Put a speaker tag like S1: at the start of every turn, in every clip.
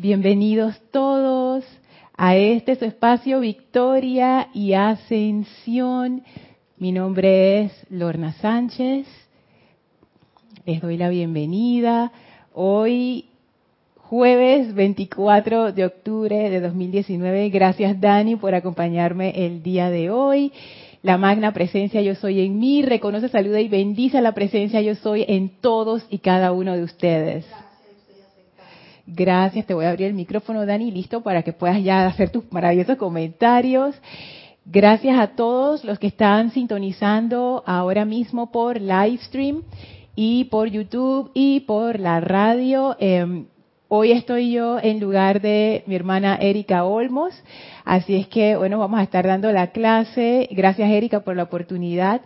S1: Bienvenidos todos a este su espacio Victoria y Ascensión. Mi nombre es Lorna Sánchez. Les doy la bienvenida. Hoy, jueves 24 de octubre de 2019. Gracias Dani por acompañarme el día de hoy. La magna presencia yo soy en mí, reconoce, saluda y bendice la presencia yo soy en todos y cada uno de ustedes. Gracias, te voy a abrir el micrófono, Dani, listo para que puedas ya hacer tus maravillosos comentarios. Gracias a todos los que están sintonizando ahora mismo por Livestream y por YouTube y por la radio. Eh, hoy estoy yo en lugar de mi hermana Erika Olmos, así es que, bueno, vamos a estar dando la clase. Gracias, Erika, por la oportunidad.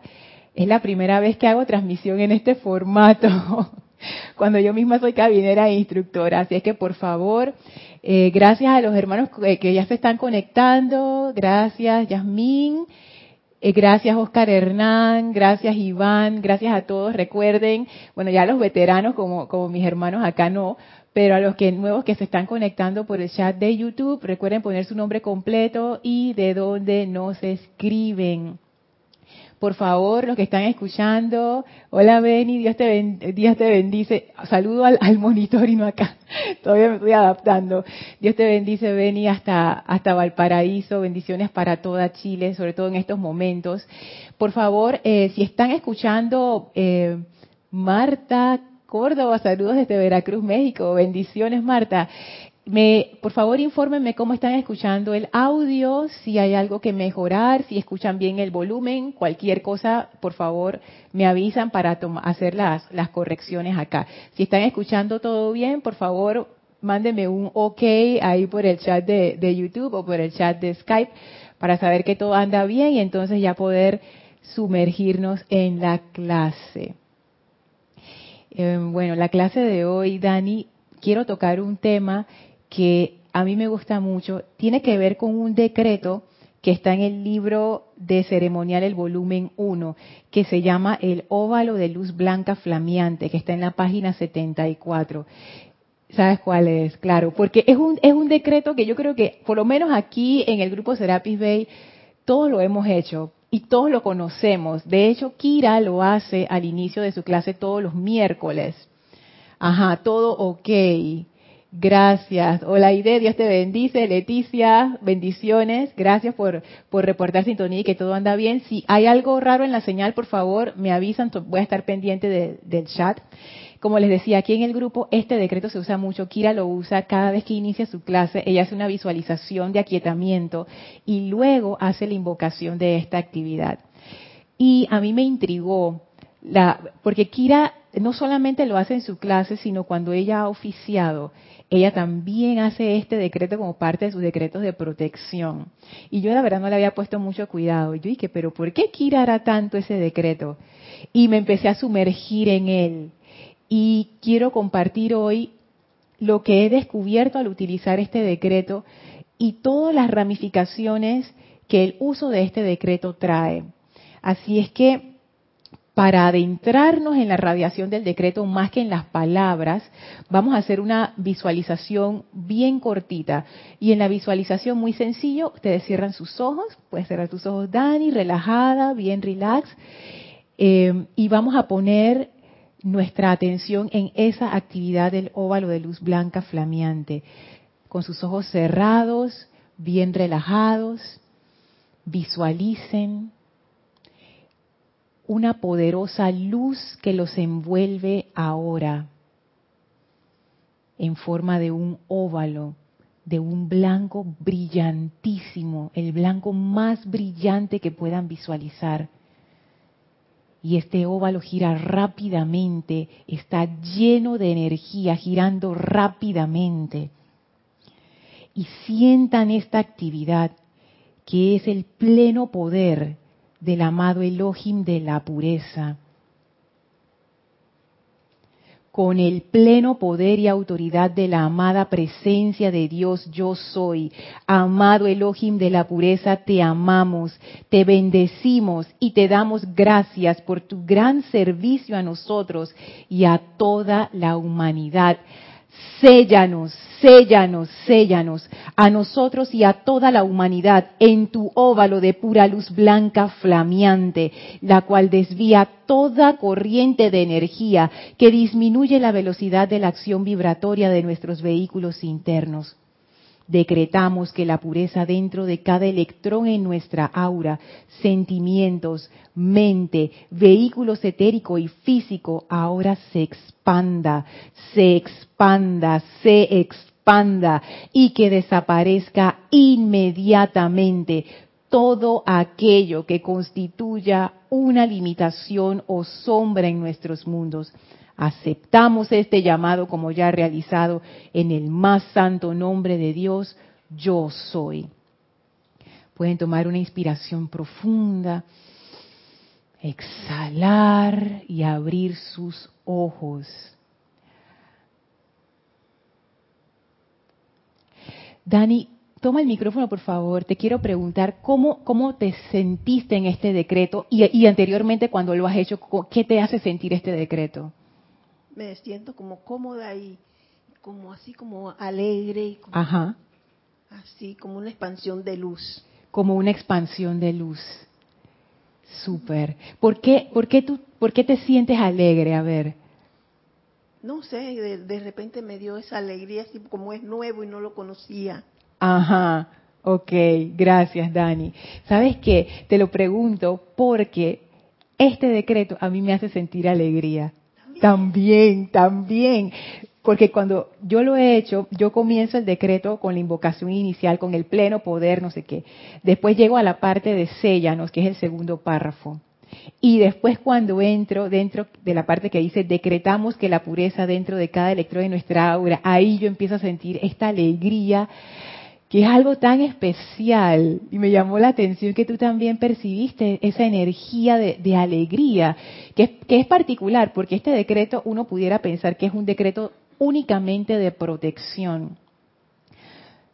S1: Es la primera vez que hago transmisión en este formato. cuando yo misma soy cabinera e instructora. Así es que por favor, eh, gracias a los hermanos que, ya se están conectando, gracias Yasmín, eh, gracias Oscar Hernán, gracias Iván, gracias a todos. Recuerden, bueno, ya los veteranos como, como mis hermanos acá no, pero a los que nuevos que se están conectando por el chat de YouTube, recuerden poner su nombre completo y de dónde nos escriben por favor, los que están escuchando, hola Beni, Dios te, Dios te bendice. Saludo al, monitor y no acá, todavía me estoy adaptando. Dios te bendice, Beni, hasta, hasta Valparaíso, bendiciones para toda Chile, sobre todo en estos momentos. Por favor, eh, si están escuchando, eh, Marta Córdoba, saludos desde Veracruz, México, bendiciones Marta. Me, por favor, infórmenme cómo están escuchando el audio, si hay algo que mejorar, si escuchan bien el volumen, cualquier cosa, por favor, me avisan para hacer las, las correcciones acá. Si están escuchando todo bien, por favor, mándenme un OK ahí por el chat de, de YouTube o por el chat de Skype para saber que todo anda bien y entonces ya poder sumergirnos en la clase. Eh, bueno, la clase de hoy, Dani, quiero tocar un tema que a mí me gusta mucho, tiene que ver con un decreto que está en el libro de ceremonial, el volumen 1, que se llama El óvalo de luz blanca flameante, que está en la página 74. ¿Sabes cuál es? Claro, porque es un, es un decreto que yo creo que, por lo menos aquí en el grupo Serapis Bay, todos lo hemos hecho y todos lo conocemos. De hecho, Kira lo hace al inicio de su clase todos los miércoles. Ajá, todo ok. Gracias. Hola Ide, Dios te bendice. Leticia, bendiciones. Gracias por, por reportar sintonía y que todo anda bien. Si hay algo raro en la señal, por favor, me avisan. Voy a estar pendiente del chat. Como les decía, aquí en el grupo este decreto se usa mucho. Kira lo usa cada vez que inicia su clase. Ella hace una visualización de aquietamiento y luego hace la invocación de esta actividad. Y a mí me intrigó, la, porque Kira no solamente lo hace en su clase, sino cuando ella ha oficiado ella también hace este decreto como parte de sus decretos de protección. Y yo la verdad no le había puesto mucho cuidado. Yo dije, pero ¿por qué Kira tanto ese decreto? Y me empecé a sumergir en él. Y quiero compartir hoy lo que he descubierto al utilizar este decreto y todas las ramificaciones que el uso de este decreto trae. Así es que para adentrarnos en la radiación del decreto más que en las palabras, vamos a hacer una visualización bien cortita. Y en la visualización muy sencillo, ustedes cierran sus ojos, puedes cerrar tus ojos, Dani, relajada, bien relax, eh, y vamos a poner nuestra atención en esa actividad del óvalo de luz blanca flameante, con sus ojos cerrados, bien relajados, visualicen una poderosa luz que los envuelve ahora en forma de un óvalo, de un blanco brillantísimo, el blanco más brillante que puedan visualizar. Y este óvalo gira rápidamente, está lleno de energía, girando rápidamente. Y sientan esta actividad que es el pleno poder del amado Elohim de la pureza, con el pleno poder y autoridad de la amada presencia de Dios yo soy. Amado Elohim de la pureza, te amamos, te bendecimos y te damos gracias por tu gran servicio a nosotros y a toda la humanidad. séllanos, séllanos, séllanos, a nosotros y a toda la humanidad en tu óvalo de pura luz blanca flameante, la cual desvía toda corriente de energía que disminuye la velocidad de la acción vibratoria de nuestros vehículos internos. Decretamos que la pureza dentro de cada electrón en nuestra aura, sentimientos, mente, vehículo etérico y físico ahora se expanda, se expanda, se expanda y que desaparezca inmediatamente todo aquello que constituya una limitación o sombra en nuestros mundos aceptamos este llamado como ya realizado en el más santo nombre de Dios, yo soy. Pueden tomar una inspiración profunda, exhalar y abrir sus ojos. Dani, toma el micrófono, por favor. Te quiero preguntar cómo, cómo te sentiste en este decreto y, y anteriormente cuando lo has hecho, ¿qué te hace sentir este decreto?
S2: me siento como cómoda y como así como alegre y
S1: Ajá.
S2: así como una expansión de luz.
S1: Como una expansión de luz. Súper. ¿Por qué, por, qué tú, ¿Por qué te sientes alegre? A ver.
S2: No sé, de, de repente me dio esa alegría, así como es nuevo y no lo conocía.
S1: Ajá. Ok, gracias Dani. ¿Sabes qué? Te lo pregunto porque este decreto a mí me hace sentir alegría. También, también. Porque cuando yo lo he hecho, yo comienzo el decreto con la invocación inicial, con el pleno poder, no sé qué. Después llego a la parte de séllanos, que es el segundo párrafo. Y después cuando entro dentro de la parte que dice, decretamos que la pureza dentro de cada electrón de nuestra aura, ahí yo empiezo a sentir esta alegría que es algo tan especial. Y me llamó la atención que tú también percibiste esa energía de, alegría, que es, particular, porque este decreto uno pudiera pensar que es un decreto únicamente de protección,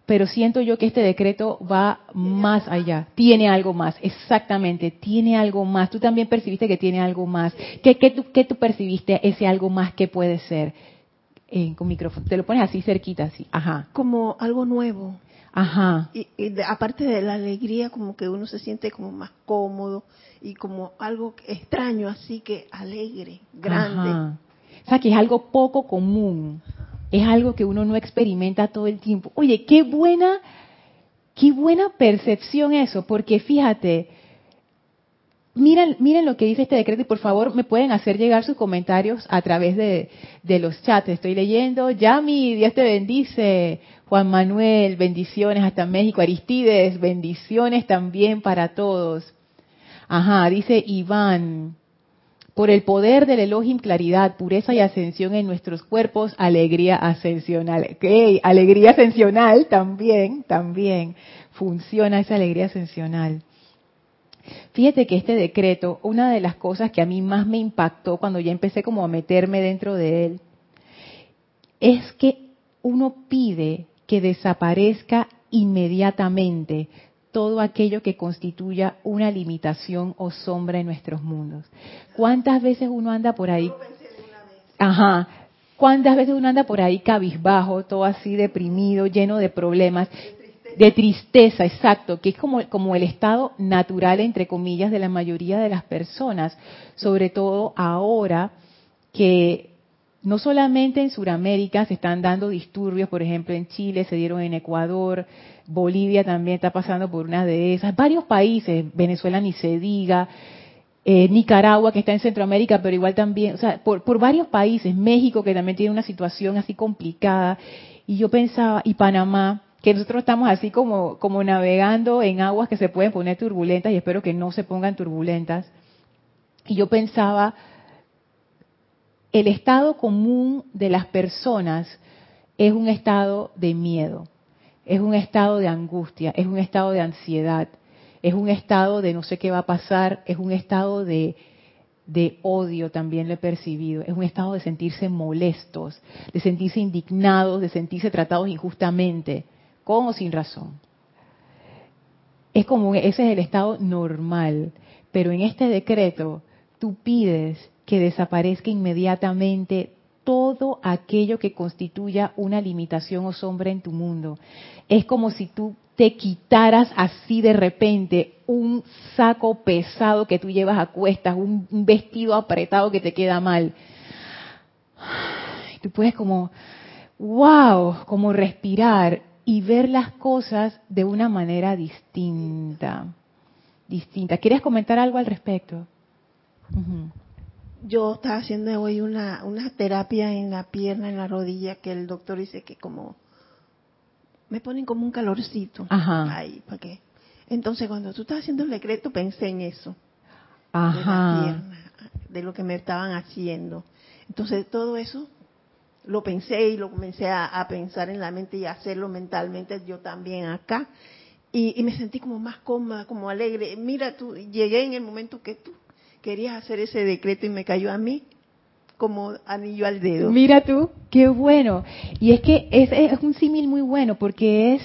S1: pero siento yo que este decreto va más allá, tiene algo más, exactamente, tiene algo más. Tú también percibiste que tiene algo más. ¿Qué, tú, qué tú percibiste ese algo más que puede ser? Eh, con micrófono, te lo pones así cerquita, así, ajá.
S2: Como algo nuevo.
S1: Ajá.
S2: Y, aparte de la alegría, como que uno se siente como más cómodo y como algo extraño, así que alegre, grande.
S1: O sea, que es algo poco común. Es algo que uno no experimenta todo el tiempo. Oye, qué buena, qué buena percepción eso, porque fíjate, miren, miren lo que dice este decreto y por favor me pueden hacer llegar sus comentarios a través de, de los chats. Estoy leyendo. Yami, Dios te bendice. Juan Manuel, bendiciones hasta México. Aristides, bendiciones también para todos. Ajá, dice Iván, por el poder del Elohim, claridad, pureza y ascensión en nuestros cuerpos, alegría ascensional. Okay, alegría ascensional también, también funciona esa alegría ascensional. Fíjate que este decreto, una de las cosas que a mí más me impactó cuando ya empecé como a meterme dentro de él, es que uno pide que desaparezca inmediatamente todo aquello que constituya una limitación o sombra en nuestros mundos. ¿Cuántas veces uno anda por ahí? Ajá. ¿Cuántas veces uno anda por ahí cabizbajo, todo así deprimido, lleno de problemas? De tristeza, exacto, que es como, como el estado natural, entre comillas, de la mayoría de las personas, sobre todo ahora que no solamente en Sudamérica se están dando disturbios, por ejemplo en Chile se dieron en Ecuador, Bolivia también está pasando por una de esas, varios países, Venezuela ni se diga, eh, Nicaragua que está en Centroamérica, pero igual también, o sea, por, por varios países, México que también tiene una situación así complicada, y yo pensaba, y Panamá, que nosotros estamos así como, como navegando en aguas que se pueden poner turbulentas y espero que no se pongan turbulentas. Y yo pensaba, el estado común de las personas es un estado de miedo, es un estado de angustia, es un estado de ansiedad, es un estado de no sé qué va a pasar, es un estado de, odio también lo he percibido, es un estado de sentirse molestos, de sentirse indignados, de sentirse tratados injustamente, con o sin razón. Es como ese es el estado normal, pero en este decreto tú pides que desaparezca inmediatamente todo aquello que constituya una limitación o sombra en tu mundo. Es como si tú te quitaras así de repente un saco pesado que tú llevas a cuestas, un vestido apretado que te queda mal. Tú puedes como, wow, como respirar y ver las cosas de una manera distinta. Distinta. ¿Quieres comentar algo al respecto?
S2: Yo estaba haciendo hoy una, una terapia en la pierna, en la rodilla, que el doctor dice que como me ponen como un calorcito
S1: Ajá.
S2: ahí, ¿para qué? Entonces cuando tú estás haciendo el decreto pensé en eso,
S1: Ajá.
S2: de la pierna, de lo que me estaban haciendo. Entonces todo eso lo pensé y lo comencé a, a pensar en la mente y a hacerlo mentalmente yo también acá. Y, y, me sentí como más cómoda, como alegre. Mira, tú llegué en el momento que tú querías hacer ese decreto y me cayó a mí como anillo al dedo.
S1: Mira tú, qué bueno. Y es que es, es un símil muy bueno porque es,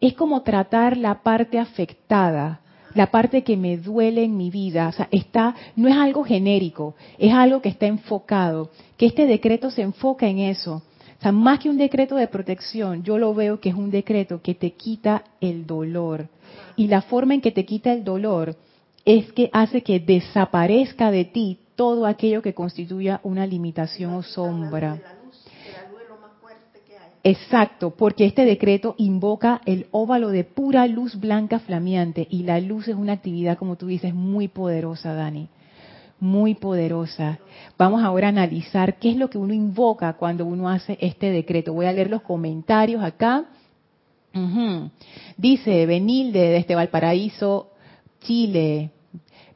S1: es como tratar la parte afectada, la parte que me duele en mi vida. O sea, está, no es algo genérico, es algo que está enfocado. Que este decreto se enfoca en eso. O sea, más que un decreto de protección, yo lo veo que es un decreto que te quita el dolor. Y la forma en que te quita el dolor es que hace que desaparezca de ti todo aquello que constituya una limitación o sombra. Exacto, porque este decreto invoca el óvalo de pura luz blanca flameante y la luz es una actividad, como tú dices, muy poderosa, Dani, muy poderosa. Vamos ahora a analizar qué es lo que uno invoca cuando uno hace este decreto. Voy a leer los comentarios acá. Dice Benilde desde Valparaíso, Chile.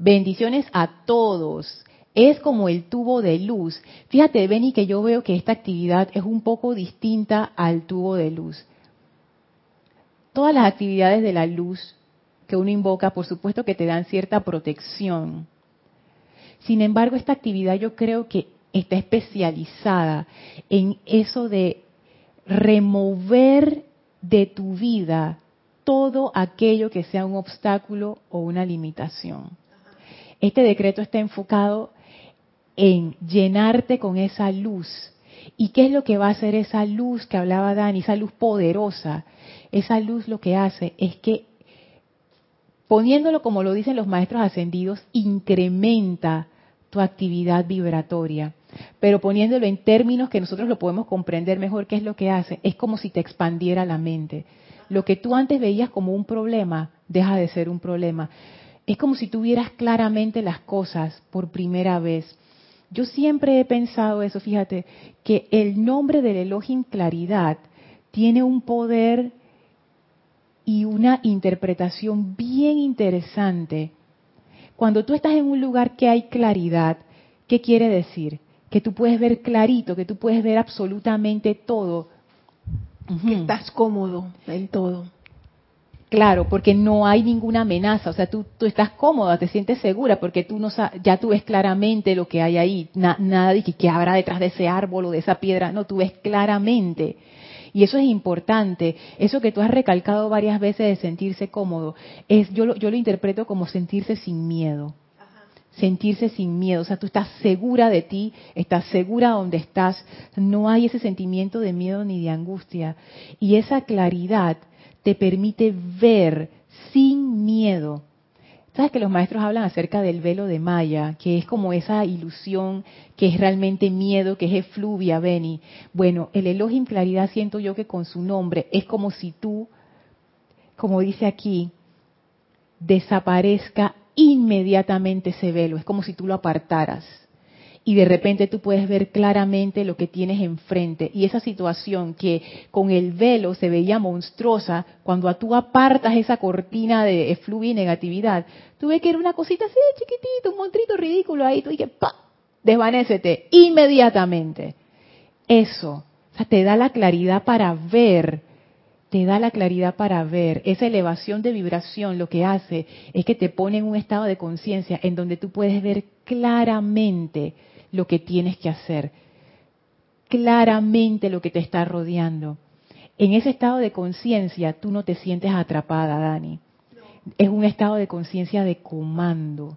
S1: Bendiciones a todos es como el tubo de luz. Fíjate, Benny, que yo veo que esta actividad es un poco distinta al tubo de luz. Todas las actividades de la luz que uno invoca, por supuesto que te dan cierta protección. Sin embargo, esta actividad yo creo que está especializada en eso de remover de tu vida todo aquello que sea un obstáculo o una limitación. Este decreto está enfocado en llenarte con esa luz. ¿Y qué es lo que va a hacer esa luz que hablaba Dani, esa luz poderosa? Esa luz lo que hace es que, poniéndolo como lo dicen los maestros ascendidos, incrementa tu actividad vibratoria. Pero poniéndolo en términos que nosotros lo podemos comprender mejor, ¿qué es lo que hace? Es como si te expandiera la mente. Lo que tú antes veías como un problema, deja de ser un problema. Es como si tuvieras claramente las cosas por primera vez. Yo siempre he pensado eso, fíjate, que el nombre del Elohim Claridad tiene un poder y una interpretación bien interesante. Cuando tú estás en un lugar que hay claridad, ¿qué quiere decir? Que tú puedes ver clarito, que tú puedes ver absolutamente todo.
S2: Que estás cómodo en todo.
S1: Claro, porque no hay ninguna amenaza, o sea, tú, tú estás cómoda, te sientes segura, porque tú no ya tú ves claramente lo que hay ahí, nada de que, que habrá detrás de ese árbol o de esa piedra, no, tú ves claramente. Y eso es importante, eso que tú has recalcado varias veces de sentirse cómodo, es yo lo, yo lo interpreto como sentirse sin miedo. Sentirse sin miedo, o sea, tú estás segura de ti, estás segura donde estás, no hay ese sentimiento de miedo ni de angustia. Y esa claridad te permite ver sin miedo. ¿Sabes que los maestros hablan acerca del velo de Maya, que es como esa ilusión, que es realmente miedo, que es efluvia, Beni? Bueno, el Elohim Claridad siento yo que con su nombre es como si tú, como dice aquí, desaparezca inmediatamente ese velo, es como si tú lo apartaras y de repente tú puedes ver claramente lo que tienes enfrente. Y esa situación que con el velo se veía monstruosa, cuando tú apartas esa cortina de efluvia y negatividad, tú ves que era una cosita así chiquitito, un montrito ridículo ahí, tú dices, ¡pa! Desvanécete inmediatamente. Eso, o sea, te da la claridad para ver te da la claridad para ver. Esa elevación de vibración lo que hace es que te pone en un estado de conciencia en donde tú puedes ver claramente lo que tienes que hacer, claramente lo que te está rodeando. En ese estado de conciencia tú no te sientes atrapada, Dani. Es un estado de conciencia de comando.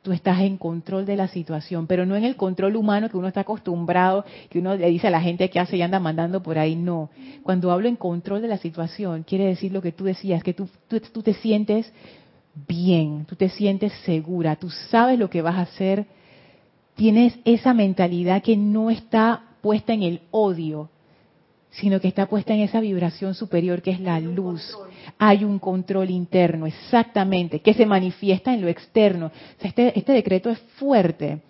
S1: tú estás en control de la situación, pero no en el control humano que uno está acostumbrado, que uno le dice a la gente que hace y anda mandando por ahí, no. Cuando hablo en control de la situación, quiere decir lo que tú decías, que tú, tú, tú te sientes bien, tú te sientes segura, tú sabes lo que vas a hacer, tienes esa mentalidad que no está puesta en el odio, sino que está puesta en esa vibración superior que es la luz. Hay un control interno, exactamente, que se manifiesta en lo externo. este, este decreto es fuerte.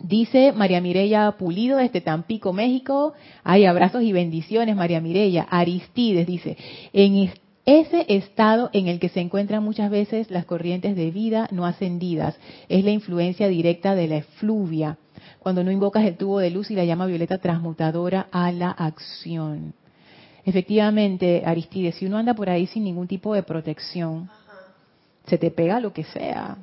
S1: Dice María Mireya Pulido desde Tampico, México. Hay abrazos y bendiciones, María Mireya. Aristides dice, en ese estado en el que se encuentran muchas veces las corrientes de vida no ascendidas es la influencia directa de la efluvia cuando no invocas el tubo de luz y la llama violeta transmutadora a la acción. Efectivamente, Aristides, si uno anda por ahí sin ningún tipo de protección, se te pega lo que sea.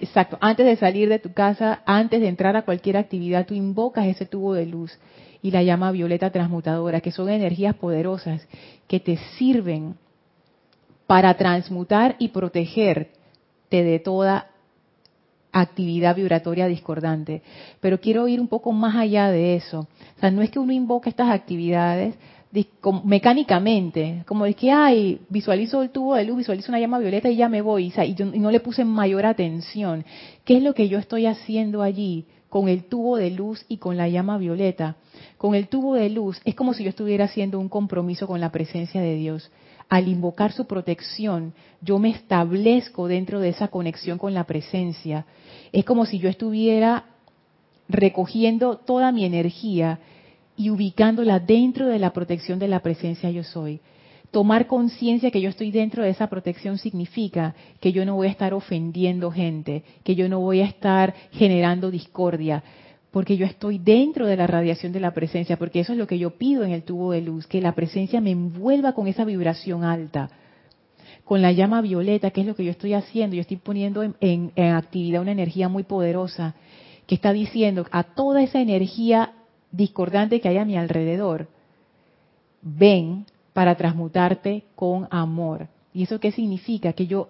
S1: exacto, antes de salir de tu casa, antes de entrar a cualquier actividad, tú invocas ese tubo de luz y la llama violeta transmutadora, que son energías poderosas que te sirven para transmutar y protegerte de toda actividad vibratoria discordante. Pero quiero ir un poco más allá de eso. O sea, no es que uno invoque estas actividades mecánicamente, como de que, ay, visualizo el tubo de luz, visualizo una llama violeta y ya me voy, y, y no le puse mayor atención. ¿Qué es lo que yo estoy haciendo allí con el tubo de luz y con la llama violeta? Con el tubo de luz es como si yo estuviera haciendo un compromiso con la presencia de Dios al invocar su protección, yo me establezco dentro de esa conexión con la presencia. Es como si yo estuviera recogiendo toda mi energía y ubicándola dentro de la protección de la presencia yo soy. Tomar conciencia que yo estoy dentro de esa protección significa que yo no voy a estar ofendiendo gente, que yo no voy a estar generando discordia, porque yo estoy dentro de la radiación de la presencia, porque eso es lo que yo pido en el tubo de luz, que la presencia me envuelva con esa vibración alta, con la llama violeta, que es lo que yo estoy haciendo, yo estoy poniendo en, actividad una energía muy poderosa que está diciendo a toda esa energía discordante que hay a mi alrededor, ven para transmutarte con amor. ¿Y eso qué significa? Que yo,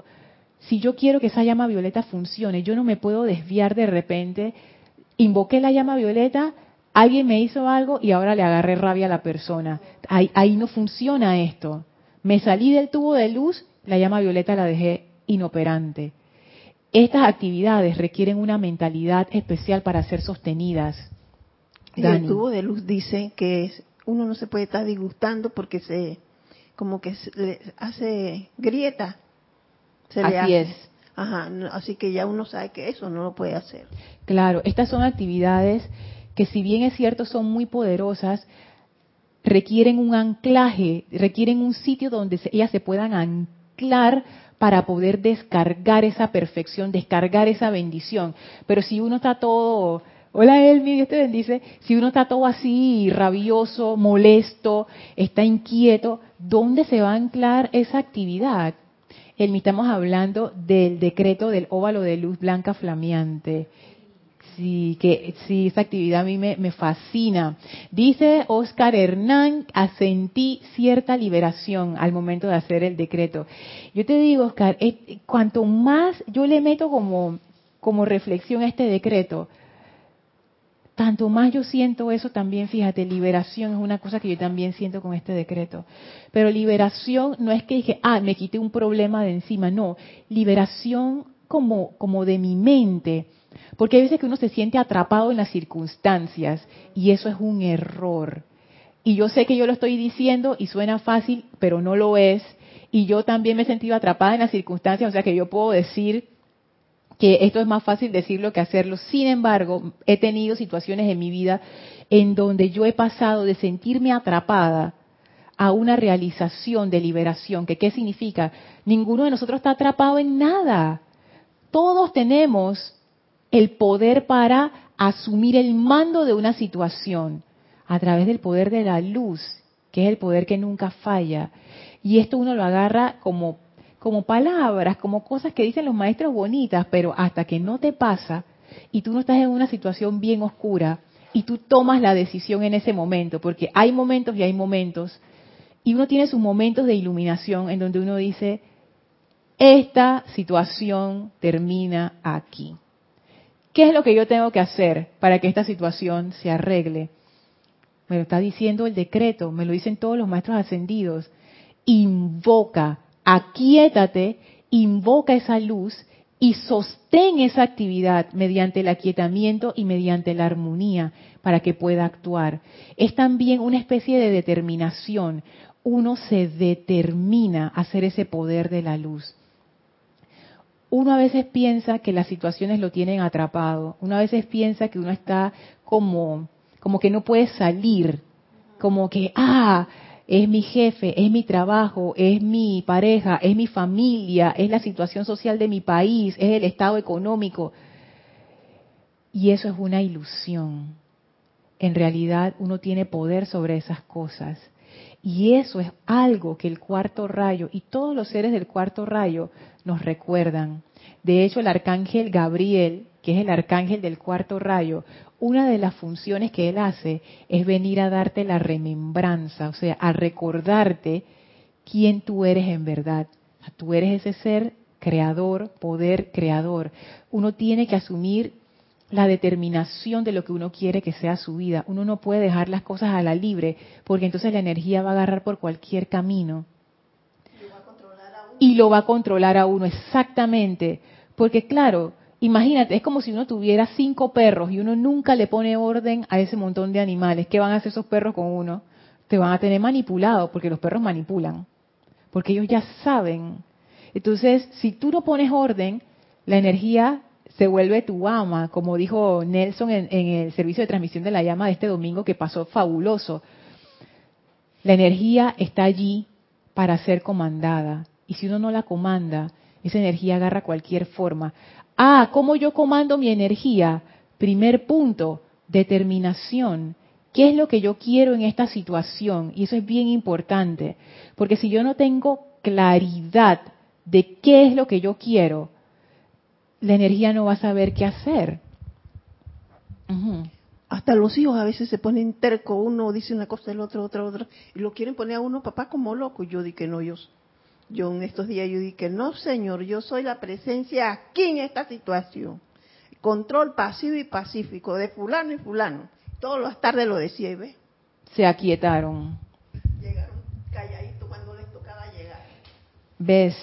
S1: si yo quiero que esa llama violeta funcione, yo no me puedo desviar de repente invoqué la llama violeta, alguien me hizo algo y ahora le agarré rabia a la persona. Ahí, ahí no funciona esto. Me salí del tubo de luz, la llama violeta la dejé inoperante. Estas actividades requieren una mentalidad especial para ser sostenidas.
S2: Y el tubo de luz dice que uno no se puede estar disgustando porque se como que se le hace grieta.
S1: Se Así es.
S2: Ajá, así que ya uno sabe que eso no lo puede hacer.
S1: Claro, estas son actividades que si bien es cierto son muy poderosas, requieren un anclaje, requieren un sitio donde ellas se puedan anclar para poder descargar esa perfección, descargar esa bendición. Pero si uno está todo, hola Elmi, Dios te bendice, si uno está todo así rabioso, molesto, está inquieto, ¿dónde se va a anclar esa actividad? El, estamos hablando del decreto del óvalo de luz blanca flameante. Sí, que sí, esa actividad a mí me, me fascina. Dice Oscar Hernán, asentí cierta liberación al momento de hacer el decreto. Yo te digo, Oscar, eh, cuanto más yo le meto como, como reflexión a este decreto, tanto más yo siento eso también, fíjate, liberación es una cosa que yo también siento con este decreto. Pero liberación no es que dije, ah, me quité un problema de encima, no, liberación como, como de mi mente. Porque hay veces que uno se siente atrapado en las circunstancias y eso es un error. Y yo sé que yo lo estoy diciendo y suena fácil, pero no lo es. Y yo también me he sentido atrapada en las circunstancias, o sea que yo puedo decir que esto es más fácil decirlo que hacerlo. Sin embargo, he tenido situaciones en mi vida en donde yo he pasado de sentirme atrapada a una realización de liberación. ¿Que ¿Qué significa? Ninguno de nosotros está atrapado en nada. Todos tenemos el poder para asumir el mando de una situación a través del poder de la luz, que es el poder que nunca falla. Y esto uno lo agarra como como palabras, como cosas que dicen los maestros bonitas, pero hasta que no te pasa y tú no estás en una situación bien oscura y tú tomas la decisión en ese momento, porque hay momentos y hay momentos, y uno tiene sus momentos de iluminación en donde uno dice, esta situación termina aquí. ¿Qué es lo que yo tengo que hacer para que esta situación se arregle? Me lo está diciendo el decreto, me lo dicen todos los maestros ascendidos. Invoca, aquíétate, invoca esa luz y sostén esa actividad mediante el aquietamiento y mediante la armonía para que pueda actuar. Es también una especie de determinación. Uno se determina a hacer ese poder de la luz. Uno a veces piensa que las situaciones lo tienen atrapado. Uno a veces piensa que uno está como, como que no puede salir. Como que, ah, es mi jefe, es mi trabajo, es mi pareja, es mi familia, es la situación social de mi país, es el estado económico. Y eso es una ilusión. En realidad uno tiene poder sobre esas cosas. Y eso es algo que el cuarto rayo y todos los seres del cuarto rayo nos recuerdan. De hecho, el arcángel Gabriel, que es el arcángel del cuarto rayo, una de las funciones que él hace es venir a darte la remembranza, o sea, a recordarte quién tú eres en verdad. tú eres ese ser creador, poder creador. Uno tiene que asumir la determinación de lo que uno quiere que sea su vida. Uno no puede dejar las cosas a la libre, porque entonces la energía va a agarrar por cualquier camino. Y lo va a controlar a uno, exactamente. Porque claro, Imagínate, es como si uno tuviera cinco perros y uno nunca le pone orden a ese montón de animales. ¿Qué van a hacer esos perros con uno? Te van a tener manipulado, porque los perros manipulan, porque ellos ya saben. Entonces, si tú no pones orden, la energía se vuelve tu ama, como dijo Nelson en, en el servicio de transmisión de la llama de este domingo, que pasó fabuloso. La energía está allí para ser comandada. Y si uno no la comanda, esa energía agarra cualquier forma. Ah, ¿cómo yo comando mi energía? Primer punto, determinación. ¿Qué es lo que yo quiero en esta situación? Y eso es bien importante, porque si yo no tengo claridad de qué es lo que yo quiero, la energía no va a saber qué hacer.
S2: Hasta los hijos a veces se ponen terco, uno dice una cosa, el otro, otra, otra, y lo quieren poner a uno, papá, como loco. Yo di que no, yo yo en estos días yo dije, no señor, yo soy la presencia aquí en esta situación. Control pasivo y pacífico de fulano y fulano. Todas las tardes lo decía y ve.
S1: Se aquietaron.
S2: Llegaron calladitos cuando les tocaba llegar.
S1: ¿Ves?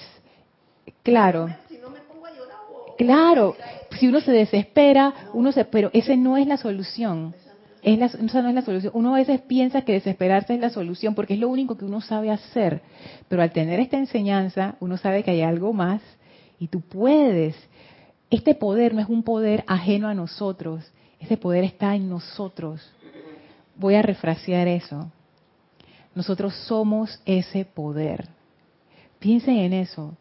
S1: Claro.
S2: Si no me pongo a llorar,
S1: claro. Si uno se desespera, uno se, pero ese no es la solución. Esa no es la solución. Uno a veces piensa que desesperarse es la solución porque es lo único que uno sabe hacer. Pero al tener esta enseñanza, uno sabe que hay algo más y tú puedes. Este poder no es un poder ajeno a nosotros. Ese poder está en nosotros. Voy a refrasear eso. Nosotros somos ese poder. Piensen en eso.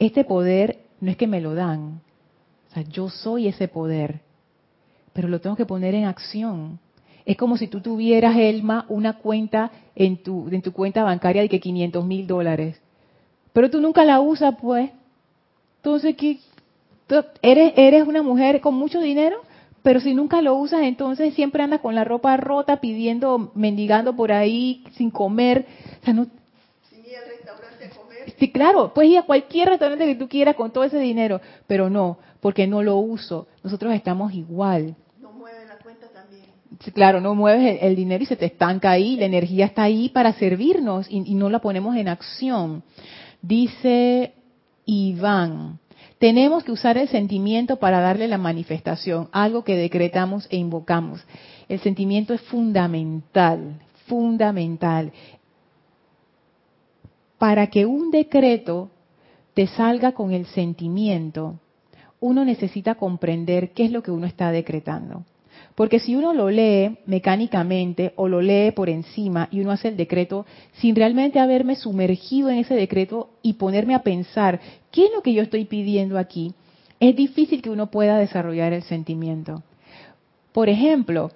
S1: Este poder no es que me lo dan. O sea, yo soy ese poder pero lo tengo que poner en acción. Es como si tú tuvieras, Elma, una cuenta en tu, en tu cuenta bancaria de que 500 mil dólares. Pero tú nunca la usas, pues. Entonces, ¿qué? eres, eres una mujer con mucho dinero, pero si nunca lo usas, entonces siempre andas con la ropa rota, pidiendo, mendigando por ahí, sin comer. O sea, no,
S2: sin ir al restaurante a comer.
S1: Sí, claro, puedes ir a cualquier restaurante que tú quieras con todo ese dinero, pero no, porque no lo uso. Nosotros estamos igual claro, no mueves el, dinero y se te estanca ahí, la energía está ahí para servirnos y, y no la ponemos en acción. Dice Iván, tenemos que usar el sentimiento para darle la manifestación, algo que decretamos e invocamos. El sentimiento es fundamental, fundamental. Para que un decreto te salga con el sentimiento, uno necesita comprender qué es lo que uno está decretando. Porque si uno lo lee mecánicamente o lo lee por encima y uno hace el decreto sin realmente haberme sumergido en ese decreto y ponerme a pensar, ¿qué es lo que yo estoy pidiendo aquí? Es difícil que uno pueda desarrollar el sentimiento. Por ejemplo,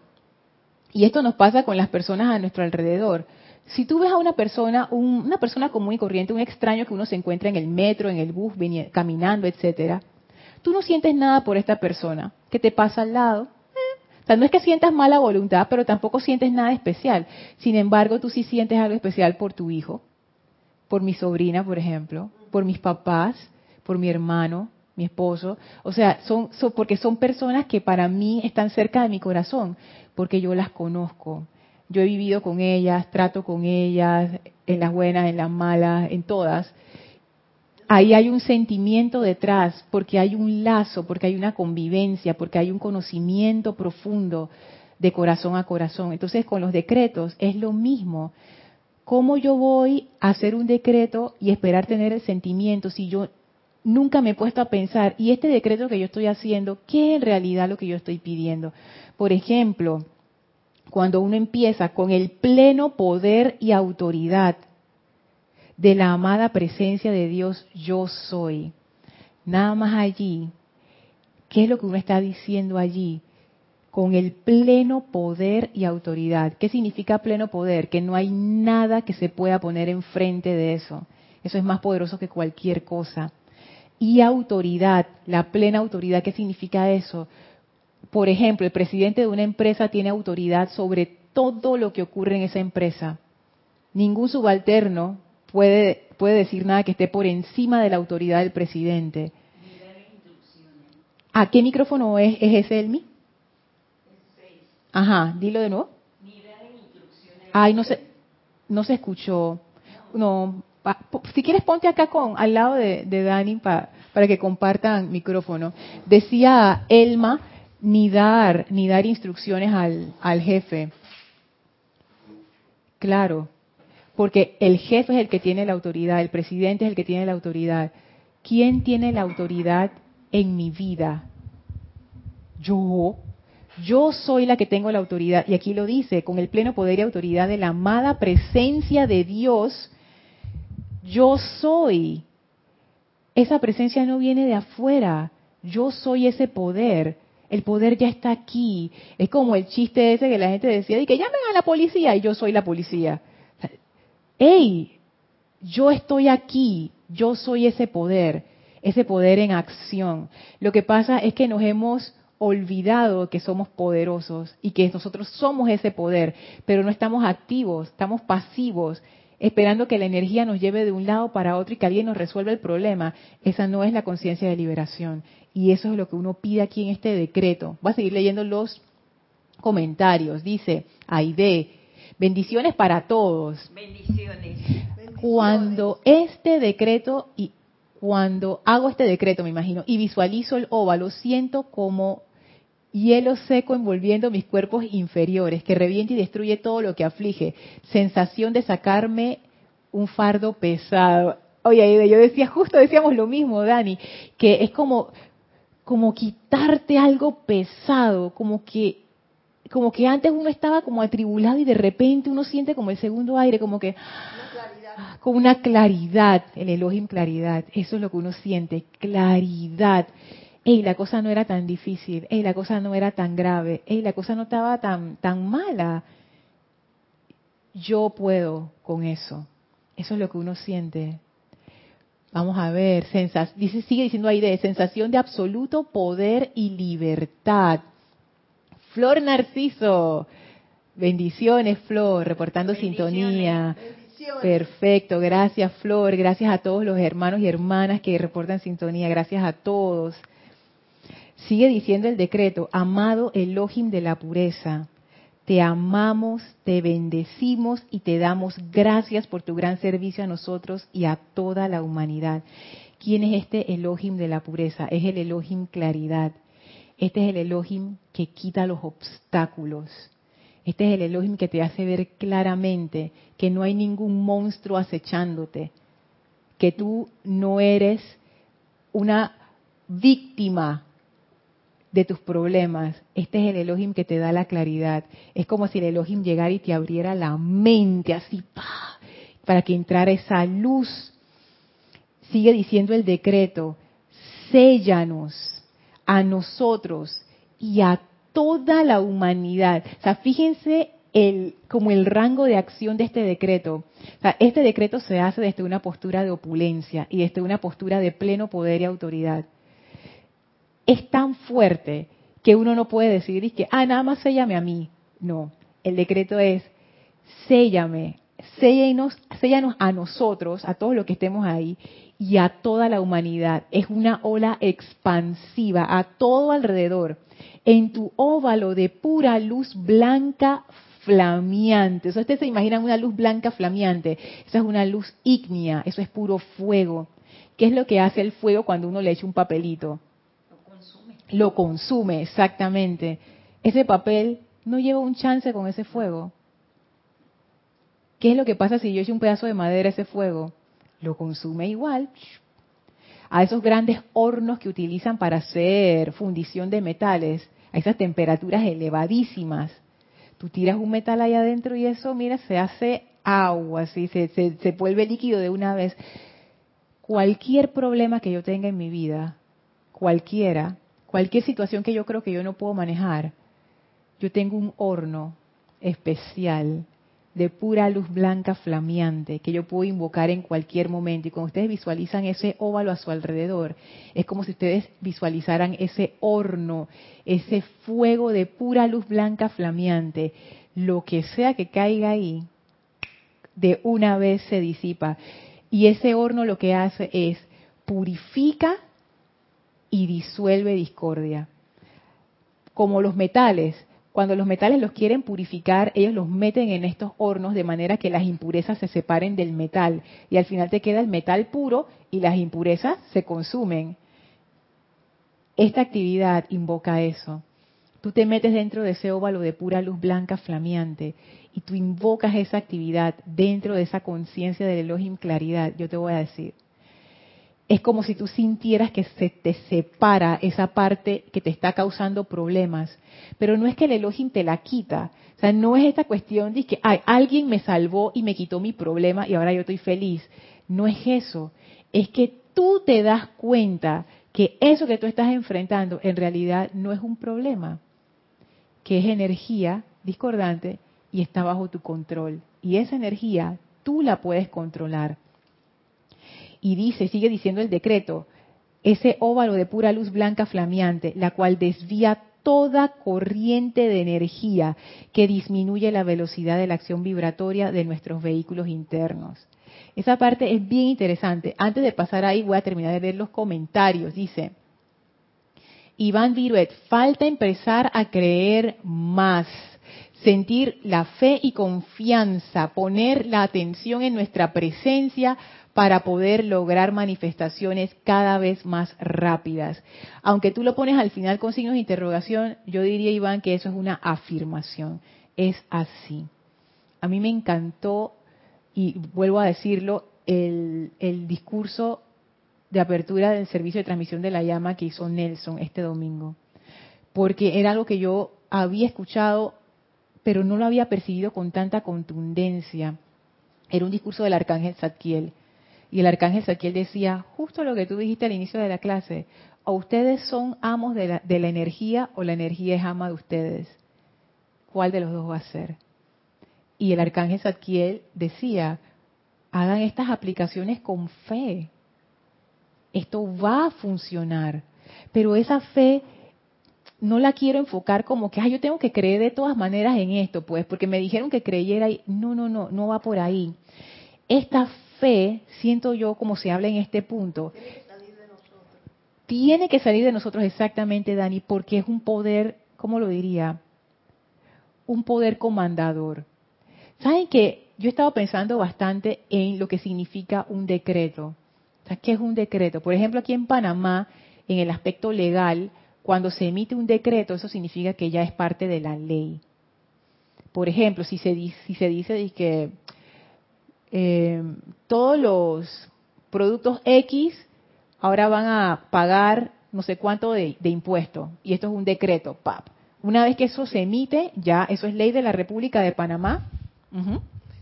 S1: y esto nos pasa con las personas a nuestro alrededor, si tú ves a una persona, una persona común y corriente, un extraño que uno se encuentra en el metro, en el bus, caminando, etcétera, tú no sientes nada por esta persona que te pasa al lado, o sea, no es que sientas mala voluntad, pero tampoco sientes nada especial. Sin embargo, tú sí sientes algo especial por tu hijo, por mi sobrina, por ejemplo. por mis papás, por mi hermano, mi esposo. O sea, son, son, porque son personas que para mí están cerca de mi corazón, porque yo las conozco. Yo he vivido con ellas, trato con ellas, en las buenas, en las malas, en todas. Ahí hay un sentimiento detrás, porque hay un lazo, porque hay una convivencia, porque hay un conocimiento profundo de corazón a corazón. Entonces, con los decretos es lo mismo. ¿Cómo yo voy a hacer un decreto y esperar tener el sentimiento si yo nunca me he puesto a pensar, y este decreto que yo estoy haciendo, ¿qué es en realidad lo que yo estoy pidiendo? Por ejemplo, cuando uno empieza con el pleno poder y autoridad de la amada presencia de Dios, yo soy. Nada más allí, ¿qué es lo que uno está diciendo allí? Con el pleno poder y autoridad. ¿Qué significa pleno poder? Que no hay nada que se pueda poner enfrente de eso. Eso es más poderoso que cualquier cosa y autoridad, la plena autoridad. ¿Qué significa eso? Por ejemplo, el presidente de una empresa tiene autoridad sobre todo lo que ocurre en esa empresa. Ningún subalterno puede, puede decir nada que esté por encima de la autoridad del presidente. ¿A qué micrófono es, es ese, Elmi? Ajá, dilo de nuevo. Ay, no se, no se escuchó. No, si quieres ponte acá con al lado de, Dani para que compartan micrófono. Decía Elma ni dar ni dar instrucciones al, al jefe. Claro, porque el jefe es el que tiene la autoridad, el presidente es el que tiene la autoridad. ¿Quién tiene la autoridad en mi vida? Yo. Yo soy la que tengo la autoridad. Y aquí lo dice, con el pleno poder y autoridad de la amada presencia de Dios yo soy. Esa presencia no viene de afuera. Yo soy ese poder. El poder ya está aquí. Es como el chiste ese que la gente decía, y que llamen a la policía y yo soy la policía. ¡Ey! Yo estoy aquí. Yo soy ese poder. Ese poder en acción. Lo que pasa es que nos hemos olvidado que somos poderosos y que nosotros somos ese poder, pero no estamos activos, estamos pasivos esperando que la energía nos lleve de un lado para otro y que alguien nos resuelva el problema. Esa no es la conciencia de liberación. Y eso es lo que uno pide aquí en este decreto. Voy a seguir leyendo los comentarios. Dice, Aide, bendiciones para todos.
S3: Bendiciones.
S1: Cuando este decreto y cuando hago este decreto, me imagino, y visualizo el óvalo, siento como hielo seco envolviendo mis cuerpos inferiores, que reviente y destruye todo lo que aflige. Sensación de sacarme un fardo pesado. Oye, yo decía, justo decíamos lo mismo, Dani, que es como, como quitarte algo pesado, como que, como que antes uno estaba como atribulado y de repente uno siente como el segundo aire, como que, con una claridad, el Elohim claridad, eso es lo que uno siente, claridad hey, la cosa no era tan difícil, hey, la cosa no era tan grave, hey, la cosa no estaba tan, tan mala. Yo puedo con eso. Eso es lo que uno siente. Vamos a ver, dice, sigue diciendo ahí de sensación de absoluto poder y libertad. Flor Narciso, bendiciones Flor, reportando sintonía. Perfecto, gracias Flor, gracias a todos los hermanos y hermanas que reportan sintonía, gracias a todos. Sigue diciendo el decreto, amado Elohim de la pureza, te amamos, te bendecimos y te damos gracias por tu gran servicio a nosotros y a toda la humanidad. ¿Quién es este Elohim de la pureza? Es el Elohim claridad. Este es el Elohim que quita los obstáculos. Este es el Elohim que te hace ver claramente que no hay ningún monstruo acechándote, que tú no eres una víctima de tus problemas. Este es el Elohim que te da la claridad. Es como si el Elohim llegara y te abriera la mente así, para que entrara esa luz. Sigue diciendo el decreto, séllanos a nosotros y a toda la humanidad. O sea, fíjense el, como el rango de acción de este decreto. Este decreto se hace desde una postura de opulencia y desde una postura de pleno poder y autoridad es tan fuerte que uno no puede decir que, ah, nada más séllame a mí. No, el decreto es, séllame, séllanos, séllanos a nosotros, a todos los que estemos ahí, y a toda la humanidad. Es una ola expansiva a todo alrededor. En tu óvalo de pura luz blanca flameante. Eso ustedes se imaginan una luz blanca flameante. Esa es una luz ígnea, eso es puro fuego. ¿Qué es lo que hace el fuego cuando uno le echa un papelito? Lo consume. Lo consume, exactamente. Ese papel no lleva un chance con ese fuego. ¿Qué es lo que pasa si yo echo un pedazo de madera a ese fuego? Lo consume igual. A esos grandes hornos que utilizan para hacer fundición de metales, a esas temperaturas elevadísimas. Tú tiras un metal ahí adentro y eso, mira, se hace agua, se, se, se vuelve líquido de una vez. Cualquier problema que yo tenga en mi vida, cualquiera, cualquier situación que yo creo que yo no puedo manejar, yo tengo un horno especial de pura luz blanca flameante que yo puedo invocar en cualquier momento. Y cuando ustedes visualizan ese óvalo a su alrededor, es como si ustedes visualizaran ese horno, ese fuego de pura luz blanca flameante. Lo que sea que caiga ahí, de una vez se disipa. Y ese horno lo que hace es purifica y disuelve discordia. Como los metales, cuando los metales los quieren purificar, ellos los meten en estos hornos de manera que las impurezas se separen del metal y al final te queda el metal puro y las impurezas se consumen. Esta actividad invoca eso. Tú te metes dentro de ese óvalo de pura luz blanca flameante y tú invocas esa actividad dentro de esa conciencia del Elohim claridad. Yo te voy a decir, es como si tú sintieras que se te separa esa parte que te está causando problemas. Pero no es que el Elohim te la quita. O sea, no es esta cuestión de que Ay, alguien me salvó y me quitó mi problema y ahora yo estoy feliz. No es eso. Es que tú te das cuenta que eso que tú estás enfrentando en realidad no es un problema, que es energía discordante y está bajo tu control. Y esa energía tú la puedes controlar y dice, sigue diciendo el decreto, ese óvalo de pura luz blanca flameante, la cual desvía toda corriente de energía que disminuye la velocidad de la acción vibratoria de nuestros vehículos internos. Esa parte es bien interesante. Antes de pasar ahí, voy a terminar de leer los comentarios. Dice, Iván Viruet, falta empezar a creer más, sentir la fe y confianza, poner la atención en nuestra presencia para poder lograr manifestaciones cada vez más rápidas. Aunque tú lo pones al final con signos de interrogación, yo diría, Iván, que eso es una afirmación. Es así. A mí me encantó, y vuelvo a decirlo, el, el discurso de apertura del servicio de transmisión de la llama que hizo Nelson este domingo. Porque era algo que yo había escuchado, pero no lo había percibido con tanta contundencia. Era un discurso del arcángel Zadkiel y el arcángel Saquiel decía, justo lo que tú dijiste al inicio de la clase, o ustedes son amos de la, energía o la energía es ama de ustedes. ¿Cuál de los dos va a ser? Y el arcángel Zadkiel decía, hagan estas aplicaciones con fe. Esto va a funcionar. Pero esa fe no la quiero enfocar como que, yo tengo que creer de todas maneras en esto, pues, porque me dijeron que creyera y no, no, no, no va por ahí. Esta fe, siento yo como se habla en este punto, tiene que salir de nosotros exactamente, Dani, porque es un poder, ¿cómo lo diría? Un poder comandador. ¿Saben que yo he estado pensando bastante en lo que significa un decreto? ¿qué es un decreto? Por ejemplo, aquí en Panamá, en el aspecto legal, cuando se emite un decreto, eso significa que ya es parte de la ley. Por ejemplo, si se, si se dice que eh, todos los productos X ahora van a pagar no sé cuánto de, impuesto. Y esto es un decreto, PAP. Una vez que eso se emite, ya eso es ley de la República de Panamá.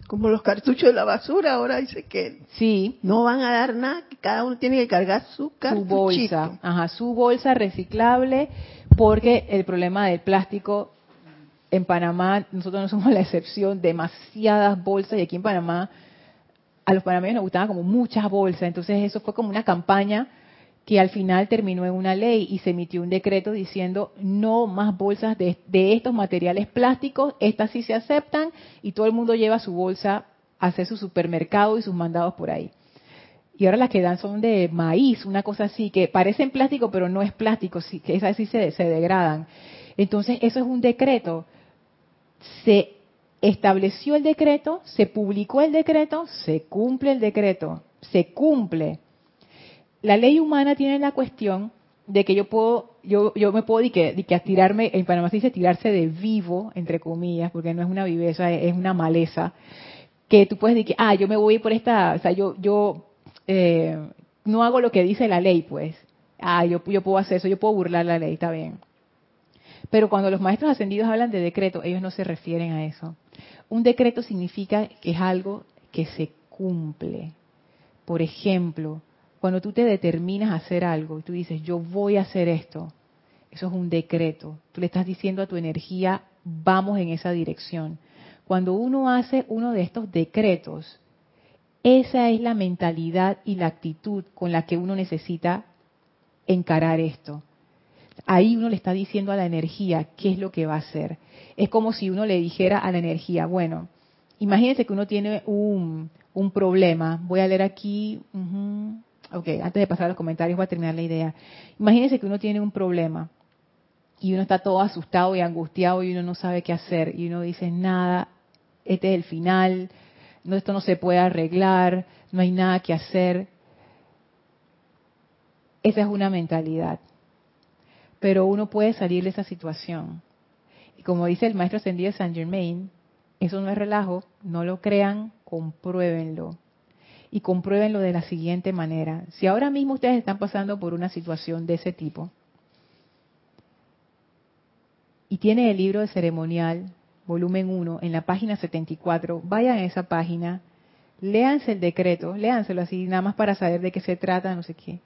S2: Como los cartuchos de la basura, ahora dice que sí. no van a dar nada, que cada uno tiene que cargar su
S1: Su bolsa, ajá, su bolsa reciclable, porque el problema del plástico en Panamá, nosotros no somos la excepción, demasiadas bolsas y aquí en Panamá a los panameños nos gustaban como muchas bolsas, entonces eso fue como una campaña que al final terminó en una ley y se emitió un decreto diciendo no más bolsas de, estos materiales plásticos, estas sí se aceptan y todo el mundo lleva su bolsa hacer su supermercado y sus mandados por ahí. Y ahora las que dan son de maíz, una cosa así, que parecen plástico, pero no es plástico, esas sí se, se degradan. Entonces, eso es un decreto. Se estableció el decreto, se publicó el decreto, se cumple el decreto, se cumple. La ley humana tiene la cuestión de que yo puedo, yo, yo me puedo de que, que tirarme, en Panamá se dice tirarse de vivo, entre comillas, porque no es una viveza, es una maleza, que tú puedes decir, ah, yo me voy por esta, o sea, yo, yo eh, no hago lo que dice la ley, pues, ah, yo, yo puedo hacer eso, yo puedo burlar la ley, está bien. Pero cuando los maestros ascendidos hablan de decreto, ellos no se refieren a eso. Un decreto significa que es algo que se cumple. Por ejemplo, cuando tú te determinas a hacer algo y tú dices, yo voy a hacer esto, eso es un decreto. Tú le estás diciendo a tu energía, vamos en esa dirección. Cuando uno hace uno de estos decretos, esa es la mentalidad y la actitud con la que uno necesita encarar esto. Ahí uno le está diciendo a la energía qué es lo que va a hacer. Es como si uno le dijera a la energía, bueno, imagínense que uno tiene un, problema. Voy a leer aquí. Ok, antes de pasar a los comentarios voy a terminar la idea. Imagínense que uno tiene un problema y uno está todo asustado y angustiado y uno no sabe qué hacer y uno dice, nada, este es el final, no, esto no se puede arreglar, no hay nada que hacer. Esa es una mentalidad. Pero uno puede salir de esa situación. Como dice el maestro ascendido Saint Germain, eso no es relajo, no lo crean, compruébenlo y compruébenlo de la siguiente manera. Si ahora mismo ustedes están pasando por una situación de ese tipo y tienen el libro de ceremonial, volumen 1, en la página 74, vayan a esa página, léanse el decreto, léanselo así, nada más para saber de qué se trata, no sé qué,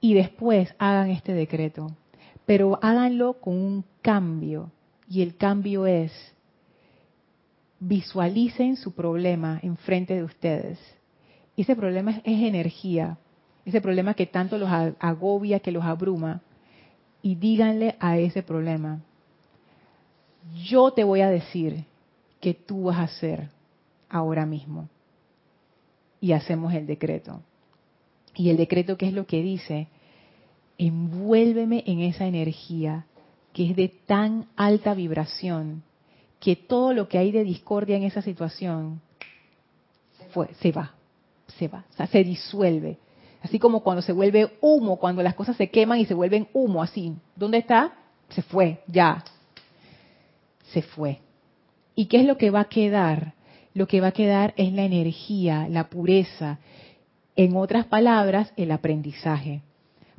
S1: y después hagan este decreto. Pero háganlo con un cambio, y el cambio es, visualicen su problema enfrente de ustedes ese problema es, energía, ese problema que tanto los agobia, que los abruma, y díganle a ese problema, yo te voy a decir que tú vas a hacer ahora mismo. Y hacemos el decreto. Y el decreto, ¿qué es lo que dice? Envuélveme en esa energía que es de tan alta vibración que todo lo que hay de discordia en esa situación se va se va, se disuelve. Así como cuando se vuelve humo, cuando las cosas se queman y se vuelven humo, así. ¿Dónde está? Se fue, ya. Se fue. ¿Y qué es lo que va a quedar? Lo que va a quedar es la energía, la pureza. En otras palabras, el aprendizaje.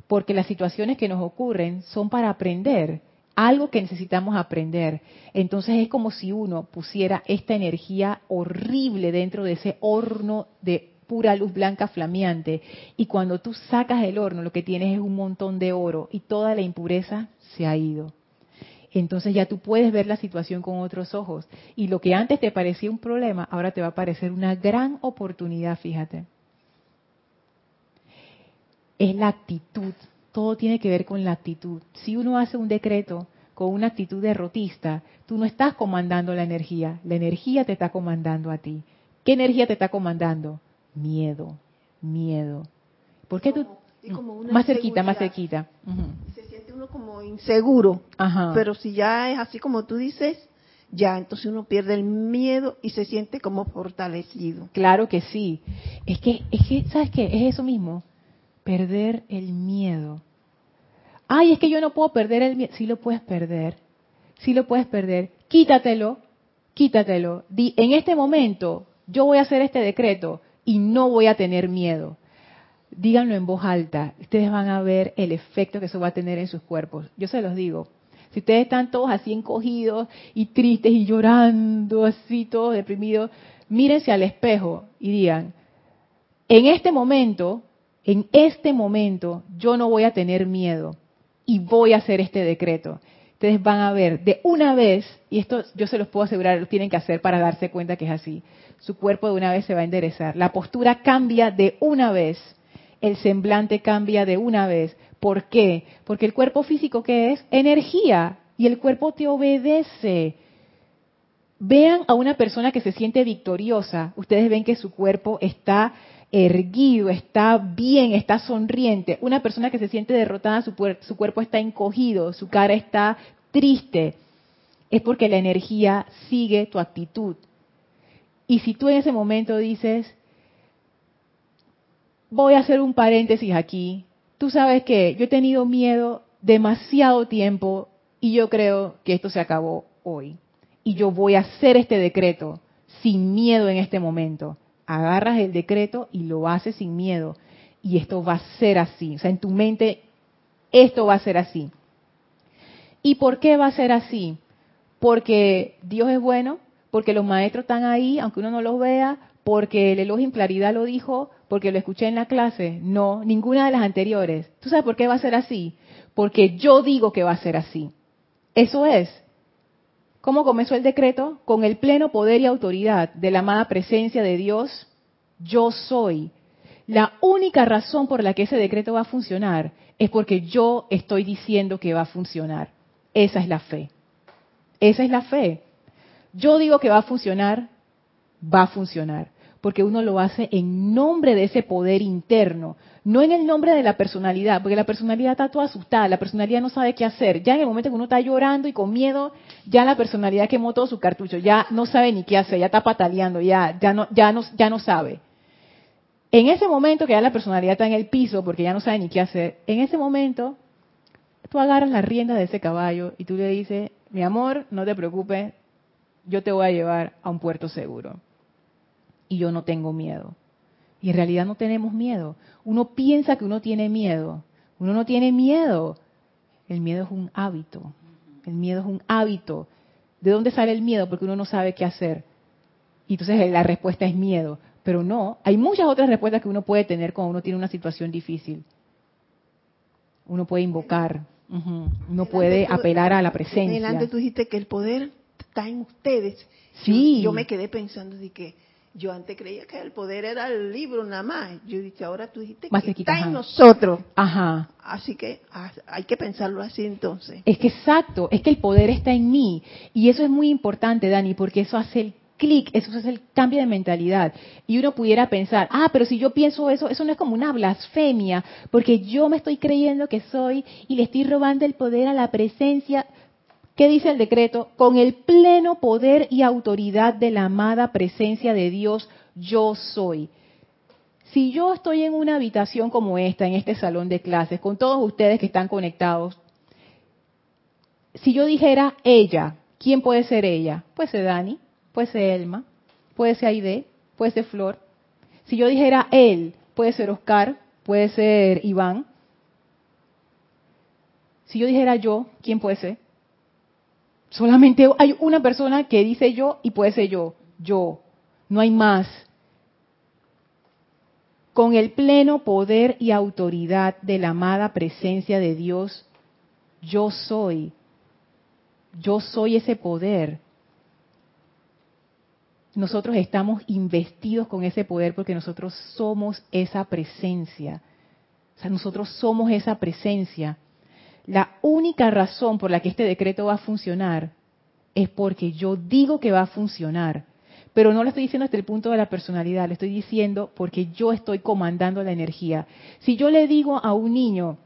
S1: Porque las situaciones que nos ocurren son para aprender, algo que necesitamos aprender. Entonces es como si uno pusiera esta energía horrible dentro de ese horno de pura luz blanca flameante. Y cuando tú sacas el horno, lo que tienes es un montón de oro y toda la impureza se ha ido. Entonces ya tú puedes ver la situación con otros ojos. Y lo que antes te parecía un problema, ahora te va a parecer una gran oportunidad, fíjate. Es la actitud. Todo tiene que ver con la actitud. Si uno hace un decreto con una actitud derrotista, tú no estás comandando la energía, la energía te está comandando a ti. ¿Qué energía te está comandando? miedo, miedo. ¿Por qué tú? más cerquita, más cerquita.
S2: Se siente uno como inseguro. Pero si ya es así como tú dices, ya entonces uno pierde el miedo y se siente como fortalecido.
S1: Claro que sí. Es que, es que, ¿sabes qué? Es eso mismo. Perder el miedo. Ay, es que yo no puedo perder el miedo. Sí lo puedes perder. Sí lo puedes perder. Quítatelo. Quítatelo. Di, en este momento, yo voy a hacer este decreto y no voy a tener miedo. Díganlo en voz alta, ustedes van a ver el efecto que eso va a tener en sus cuerpos. Yo se los digo, si ustedes están todos así encogidos y tristes y llorando, así todos deprimidos, mírense al espejo y digan, en este momento, en este momento, yo no voy a tener miedo y voy a hacer este decreto. Ustedes van a ver de una vez, y esto yo se los puedo asegurar, lo tienen que hacer para darse cuenta que es así su cuerpo de una vez se va a enderezar. La postura cambia de una vez, el semblante cambia de una vez. ¿Por qué? Porque el cuerpo físico, ¿qué es? Energía. Y el cuerpo te obedece. vean a una persona que se siente victoriosa, ustedes ven que su cuerpo está erguido, está bien, está sonriente. Una persona que se siente derrotada, su, su cuerpo está encogido, su cara está triste. Es porque la energía sigue tu actitud. Y si tú en ese momento dices, voy a hacer un paréntesis aquí, tú sabes que yo he tenido miedo demasiado tiempo y yo creo que esto se acabó hoy. Y yo voy a hacer este decreto sin miedo en este momento. Agarras el decreto y lo haces sin miedo. Y esto va a ser así. O sea, en tu mente, esto va a ser así. ¿Y por qué va a ser así? Porque Dios es bueno, porque los maestros están ahí, aunque uno no los vea, porque el elogio en claridad lo dijo, porque lo escuché en la clase. No, ninguna de las anteriores. ¿Tú sabes por qué va a ser así? Porque yo digo que va a ser así. Eso es. ¿Cómo comenzó el decreto? Con el pleno poder y autoridad de la amada presencia de Dios, yo soy. La única razón por la que ese decreto va a funcionar es porque yo estoy diciendo que va a funcionar. Esa es la fe. Esa es la fe. Yo digo que va a funcionar, va a funcionar porque uno lo hace en nombre de ese poder interno, no en el nombre de la personalidad, porque la personalidad está toda asustada, la personalidad no sabe qué hacer. Ya en el momento que uno está llorando y con miedo, ya la personalidad quemó todo su cartucho, ya no sabe ni qué hacer, ya está pataleando, ya, ya, no, ya, no, ya no sabe. En ese momento que ya la personalidad está en el piso, porque ya no sabe ni qué hacer, en ese momento tú agarras la rienda de ese caballo y tú le dices, mi amor, no te preocupes, yo te voy a llevar a un puerto seguro y yo no tengo miedo. Y en realidad no tenemos miedo. Uno piensa que uno tiene miedo. Uno no tiene miedo. El miedo es un hábito. El miedo es un hábito. ¿De dónde sale el miedo? Porque uno no sabe qué hacer. Y entonces eh, la respuesta es miedo. Pero no, hay muchas otras respuestas que uno puede tener cuando uno tiene una situación difícil. Uno puede invocar, uno puede apelar a la presencia.
S2: Antes tú dijiste que el poder está en ustedes.
S1: Sí.
S2: Yo, yo me quedé pensando de que yo antes creía que el poder era el libro nada más. Yo dije, ahora tú dijiste que está en nosotros.
S1: Ajá.
S2: Así que ah, hay que pensarlo así entonces.
S1: Es que exacto, es que el poder está en mí. Y eso es muy importante, Dani, porque eso hace el clic, eso hace el cambio de mentalidad. Y uno pudiera pensar, ah, pero si yo pienso eso, eso no es como una blasfemia, porque yo me estoy creyendo que soy y le estoy robando el poder a la presencia. ¿Qué dice el decreto? Con el pleno poder y autoridad de la amada presencia de Dios, yo soy. Si yo estoy en una habitación como esta, en este salón de clases, con todos ustedes que están conectados, si yo dijera ella, ¿quién puede ser ella? Puede ser Dani, puede ser Elma, puede ser Aide, puede ser Flor. Si yo dijera él, puede ser Oscar, puede ser Iván. Si yo dijera yo, ¿quién puede ser? Solamente hay una persona que dice yo y puede ser yo, yo, no hay más. Con el pleno poder y autoridad de la amada presencia de Dios, yo soy. Yo soy ese poder. Nosotros estamos investidos con ese poder porque nosotros somos esa presencia. O sea, nosotros somos esa presencia. La única razón por la que este decreto va a funcionar es porque yo digo que va a funcionar. Pero no lo estoy diciendo desde el punto de la personalidad, lo estoy diciendo porque yo estoy comandando la energía. Si yo le digo a un niño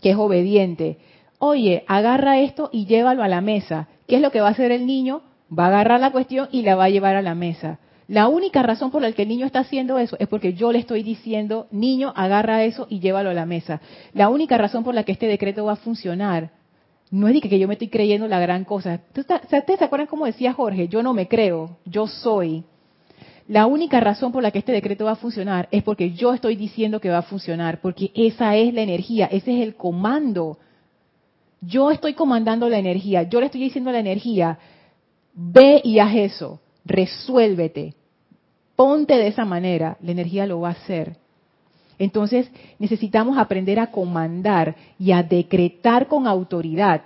S1: que es obediente, oye, agarra esto y llévalo a la mesa, ¿qué es lo que va a hacer el niño? Va a agarrar la cuestión y la va a llevar a la mesa. La única razón por la que el niño está haciendo eso es porque yo le estoy diciendo, niño, agarra eso y llévalo a la mesa. La única razón por la que este decreto va a funcionar no es de que yo me estoy creyendo la gran cosa. ¿Ustedes se acuerdan cómo decía Jorge? Yo no me creo, yo soy. La única razón por la que este decreto va a funcionar es porque yo estoy diciendo que va a funcionar, porque esa es la energía, ese es el comando. Yo estoy comandando la energía, yo le estoy diciendo a la energía, ve y haz eso resuélvete, ponte de esa manera, la energía lo va a hacer. Entonces necesitamos aprender a comandar y a decretar con autoridad.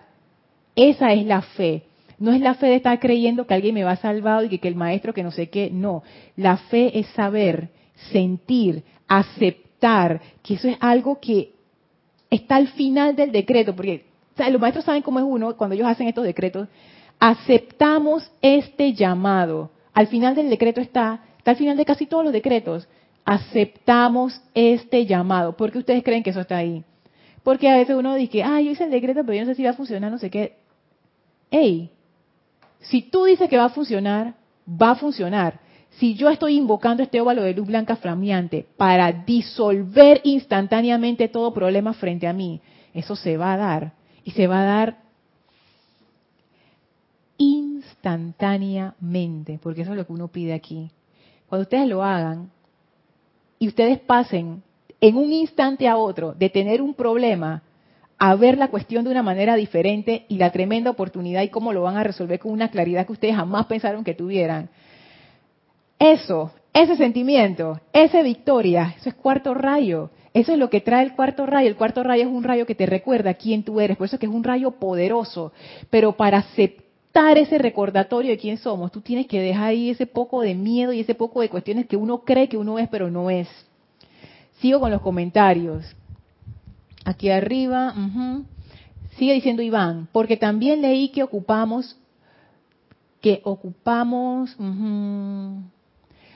S1: Esa es la fe. No es la fe de estar creyendo que alguien me va a salvar y que, el maestro que no sé qué. No, la fe es saber, sentir, aceptar que eso es algo que está al final del decreto. Porque los maestros saben cómo es uno cuando ellos hacen estos decretos aceptamos este llamado. Al final del decreto está, está al final de casi todos los decretos, aceptamos este llamado. ¿Por qué ustedes creen que eso está ahí? Porque a veces uno dice, ah, yo hice el decreto, pero yo no sé si va a funcionar, no sé qué. Ey, si tú dices que va a funcionar, va a funcionar. Si yo estoy invocando este óvalo de luz blanca flameante para disolver instantáneamente todo problema frente a mí, eso se va a dar. Y se va a dar instantáneamente, porque eso es lo que uno pide aquí. Cuando ustedes lo hagan y ustedes pasen en un instante a otro de tener un problema a ver la cuestión de una manera diferente y la tremenda oportunidad y cómo lo van a resolver con una claridad que ustedes jamás pensaron que tuvieran. Eso, ese sentimiento, esa victoria, eso es cuarto rayo. Eso es lo que trae el cuarto rayo. El cuarto rayo es un rayo que te recuerda quién tú eres. Por eso es que es un rayo poderoso. Pero para aceptar ese recordatorio de quién somos, tú tienes que dejar ahí ese poco de miedo y ese poco de cuestiones que uno cree que uno es, pero no es. Sigo con los comentarios. Aquí arriba, sigue diciendo Iván, porque también leí que ocupamos, que ocupamos,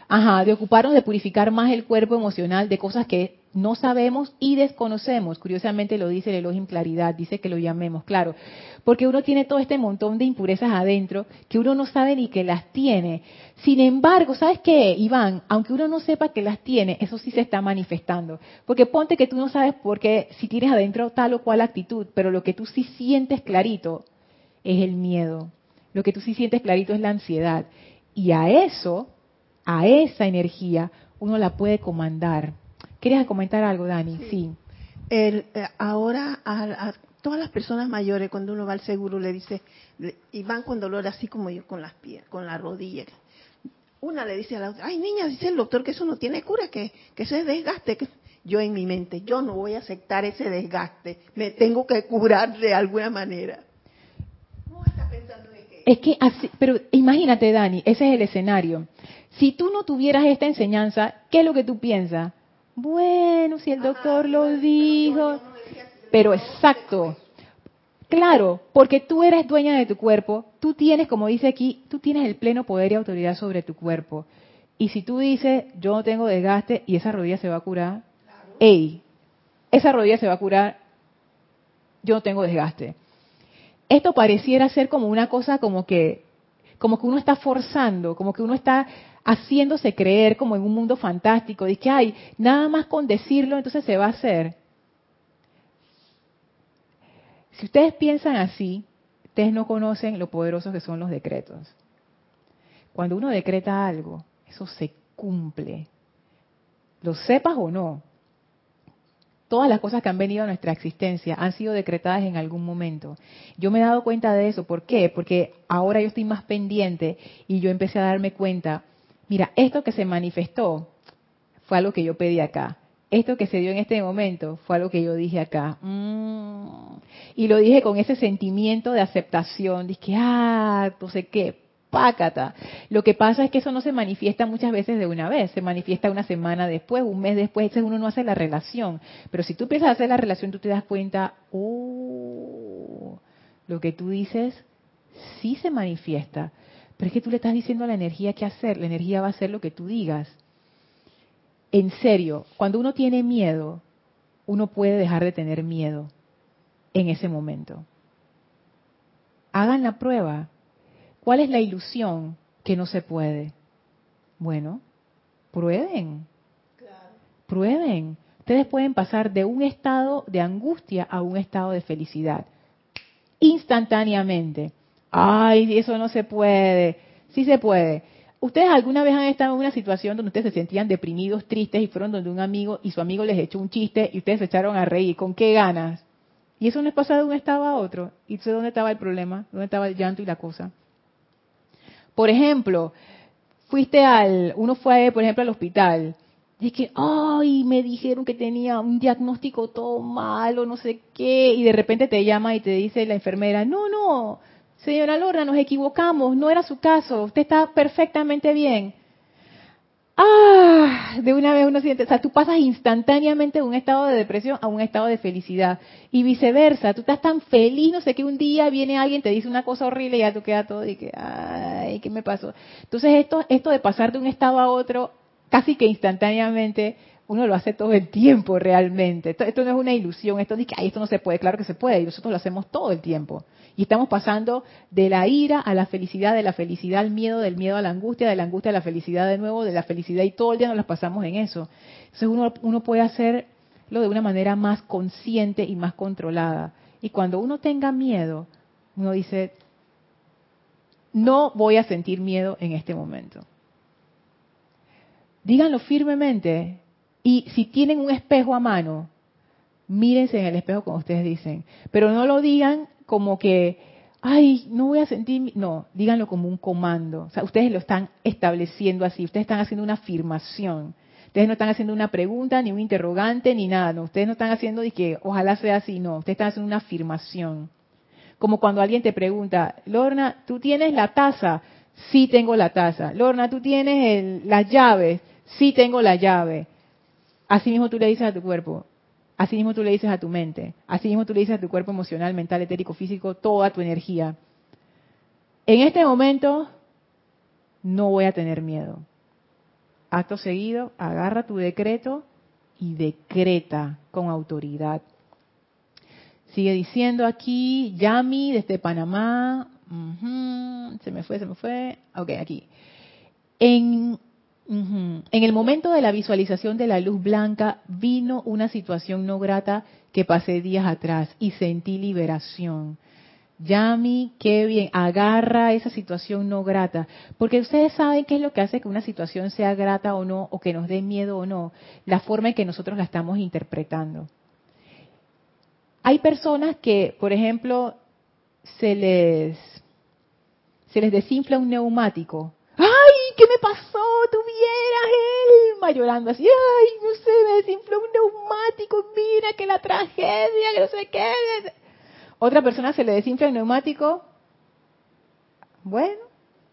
S1: ajá, de ocuparnos de purificar más el cuerpo emocional de cosas que no sabemos y desconocemos. Curiosamente lo dice el Elohim Claridad, dice que lo llamemos, claro, porque uno tiene todo este montón de impurezas adentro que uno no sabe ni que las tiene. Sin embargo, ¿sabes qué, Iván? Aunque uno no sepa que las tiene, eso sí se está manifestando. Porque ponte que tú no sabes por qué, si tienes adentro tal o cual actitud, pero lo que tú sí sientes clarito es el miedo. Lo que tú sí sientes clarito es la ansiedad. Y a eso, a esa energía, uno la puede comandar ¿Querías comentar algo, Dani? Sí.
S2: El, eh, ahora a, todas las personas mayores, cuando uno va al seguro, le dice, y van con dolor así como yo con las pies, con la rodilla. Una le dice a la otra, ay niña, dice el doctor que eso no tiene cura, que, que eso es desgaste. Que... Yo en mi mente, yo no voy a aceptar ese desgaste, me tengo que curar de alguna manera.
S1: pensando Es que así, pero imagínate Dani, ese es el escenario. Si tú no tuvieras esta enseñanza, ¿qué es lo que tú piensas? Bueno, si el doctor lo dijo, pero exacto. Claro, porque tú eres dueña de tu cuerpo, tú tienes, como dice aquí, tú tienes el pleno poder y autoridad sobre tu cuerpo. Y si tú dices, yo no tengo desgaste y esa rodilla se va a curar, ey, esa rodilla se va a curar, yo no tengo desgaste. Esto pareciera ser como una cosa como que, como que uno está forzando, como que uno está haciéndose creer como en un mundo fantástico, de que hay nada más con decirlo, entonces se va a hacer. Si ustedes piensan así, ustedes no conocen lo poderosos que son los decretos. Cuando uno decreta algo, eso se cumple. Lo sepas o no, todas las cosas que han venido a nuestra existencia han sido decretadas en algún momento. Yo me he dado cuenta de eso. ¿Por qué? Porque ahora yo estoy más pendiente y yo empecé a darme cuenta mira, esto que se manifestó fue algo que yo pedí acá. Esto que se dio en este momento fue algo que yo dije acá. Mm. Y lo dije con ese sentimiento de aceptación. Dije, ah, no sé qué, pácata. Lo que pasa es que eso no se manifiesta muchas veces de una vez. Se manifiesta una semana después, un mes después. Entonces uno no hace la relación. Pero si tú empiezas a hacer la relación, tú te das cuenta, oh, lo que tú dices sí se manifiesta. Pero es que tú le estás diciendo a la energía qué hacer. La energía va a hacer lo que tú digas. En serio, cuando uno tiene miedo, uno puede dejar de tener miedo en ese momento. Hagan la prueba. ¿Cuál es la ilusión que no se puede? Bueno, prueben. Prueben. Ustedes pueden pasar de un estado de angustia a un estado de felicidad instantáneamente ay, eso no se puede. Sí se puede. ¿Ustedes alguna vez han estado en una situación donde ustedes se sentían deprimidos, tristes y fueron donde un amigo y su amigo les echó un chiste y ustedes se echaron a reír? ¿Con qué ganas? Y eso no es pasar de un estado a otro. ¿Y sé dónde estaba el problema? ¿Dónde estaba el llanto y la cosa? Por ejemplo, fuiste al, uno fue, por ejemplo, al hospital. Y que, ay, me dijeron que tenía un diagnóstico todo malo, no sé qué. Y de repente te llama y te dice la enfermera, no, no, Señora Lorna, nos equivocamos, no era su caso, usted está perfectamente bien. ah, de una vez uno siente, o sea, tú pasas instantáneamente de un estado de depresión a un estado de felicidad y viceversa, tú estás tan feliz, no sé, que un día viene alguien, te dice una cosa horrible y ya tú quedas todo y que, ay, ¿qué me pasó? Entonces esto, esto de pasar de un estado a otro casi que instantáneamente, uno lo hace todo el tiempo realmente. Esto, no es una ilusión, esto dice que Ay, esto no se puede, claro que se puede, y nosotros lo hacemos todo el tiempo. Y estamos pasando de la ira a la felicidad, de la felicidad al miedo, del miedo a la angustia, de la angustia a la felicidad de nuevo, de la felicidad y todo el día nos las pasamos en eso. Entonces uno, uno puede hacerlo de una manera más consciente y más controlada. Y cuando uno tenga miedo, uno dice, no voy a sentir miedo en este momento. Díganlo firmemente. Y si tienen un espejo a mano, mírense en el espejo como ustedes dicen. Pero no lo digan como que, ay, no voy a sentir, no, díganlo como un comando. O sea, ustedes lo están estableciendo así, ustedes están haciendo una afirmación. Ustedes no están haciendo una pregunta, ni un interrogante, ni nada. No, ustedes no están haciendo que ojalá sea así, no. Ustedes están haciendo una afirmación. Como cuando alguien te pregunta, Lorna, ¿tú tienes la taza? Sí tengo la taza. Lorna, ¿tú tienes las llaves? Sí tengo la llave. Así mismo tú le dices a tu cuerpo, Así mismo tú le dices a tu mente, así mismo tú le dices a tu cuerpo emocional, mental, etérico, físico, toda tu energía. En este momento no voy a tener miedo. Acto seguido, agarra tu decreto y decreta con autoridad. Sigue diciendo aquí, Yami desde Panamá, se me fue, se me fue, ok, aquí. En en el momento de la visualización de la luz blanca vino una situación no grata que pasé días atrás y sentí liberación. Yami, qué bien, agarra esa situación no grata, porque ustedes saben qué es lo que hace que una situación sea grata o no, o que nos dé miedo o no, la forma en que nosotros la estamos interpretando. Hay personas que, por ejemplo, se les, se les desinfla un neumático ¡Ay, qué me pasó! Tuvieras Elma llorando así. ¡Ay, no sé, me desinfló un neumático! Mira que la tragedia, que no sé qué. Otra persona se le desinfla el neumático. Bueno,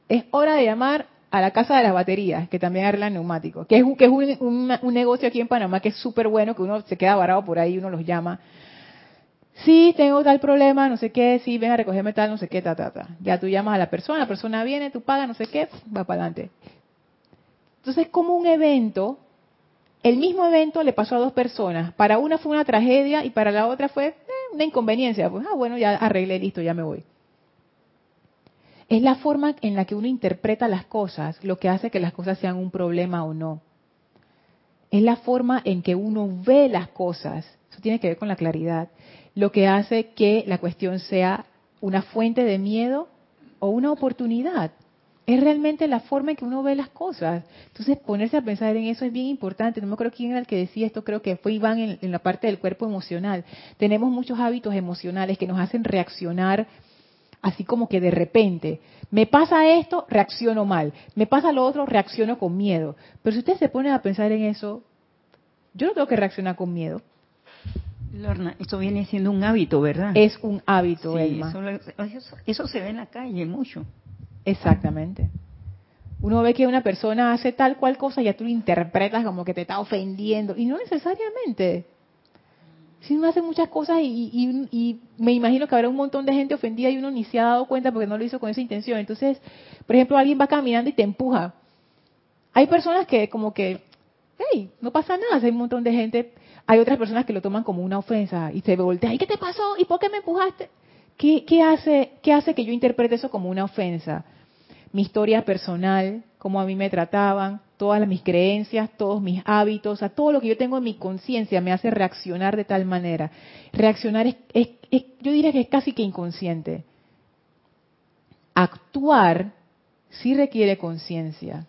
S1: es hora de llamar a la casa de las baterías, que también arreglan neumáticos, que es, que es un, un negocio aquí en Panamá que es súper bueno, que uno se queda varado por ahí, uno los llama sí, tengo tal problema, no sé qué, sí, ven a recogerme tal, no sé qué, ta, ta, ta. Ya tú llamas a la persona, la persona viene, tú pagas, no sé qué, va para adelante. Entonces, como un evento, el mismo evento le pasó a dos personas. Para una fue una tragedia y para la otra fue eh, una inconveniencia. Pues, ah, bueno, ya arreglé, listo, ya me voy. Es la forma en la que uno interpreta las cosas lo que hace que las cosas sean un problema o no. Es la forma en que uno ve las cosas. Eso tiene que ver con la claridad lo que hace que la cuestión sea una fuente de miedo o una oportunidad. Es realmente la forma en que uno ve las cosas. Entonces, ponerse a pensar en eso es bien importante. No me acuerdo quién era el que decía esto, creo que fue Iván en, en la parte del cuerpo emocional. Tenemos muchos hábitos emocionales que nos hacen reaccionar así como que de repente. Me pasa esto, reacciono mal. Me pasa lo otro, reacciono con miedo. Pero si usted se pone a pensar en eso, yo no tengo que reaccionar con miedo.
S3: Lorna, esto viene siendo un hábito, ¿verdad?
S1: Es un hábito,
S3: Elma. Eso, se ve en la calle mucho.
S1: Exactamente. Uno ve que una persona hace tal cual cosa y ya tú lo interpretas como que te está ofendiendo. Y no necesariamente. Si uno hace muchas cosas y, y, me imagino que habrá un montón de gente ofendida y uno ni se ha dado cuenta porque no lo hizo con esa intención. Entonces, por ejemplo, alguien va caminando y te empuja. Hay personas que como que, hey, no pasa nada, hay un montón de gente hay otras personas que lo toman como una ofensa y se voltean, ¿y qué te pasó? ¿Y por qué me empujaste? ¿Qué, hace, ¿Qué hace que yo interprete eso como una ofensa? Mi historia personal, cómo a mí me trataban, todas mis creencias, todos mis hábitos, a todo lo que yo tengo en mi conciencia me hace reaccionar de tal manera. Reaccionar es, yo diría que es casi que inconsciente. Actuar sí requiere conciencia.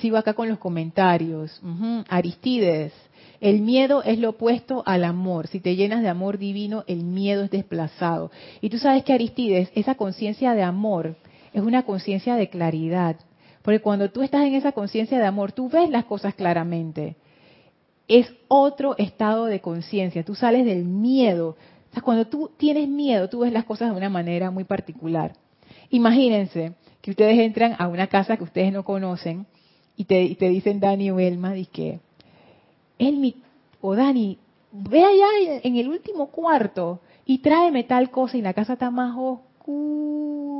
S1: Sigo acá con los comentarios. Aristides, el miedo es lo opuesto al amor. Si te llenas de amor divino, el miedo es desplazado. Y tú sabes que Aristides, esa conciencia de amor es una conciencia de claridad. Porque cuando tú estás en esa conciencia de amor, tú ves las cosas claramente. Es otro estado de conciencia. Tú sales del miedo. O sea, cuando tú tienes miedo, tú ves las cosas de una manera muy particular. Imagínense que ustedes entran a una casa que ustedes no conocen y te, te dicen Dani o Elma, que Elmi o Dani, ve allá en el último cuarto y tráeme tal cosa y la casa está más oscura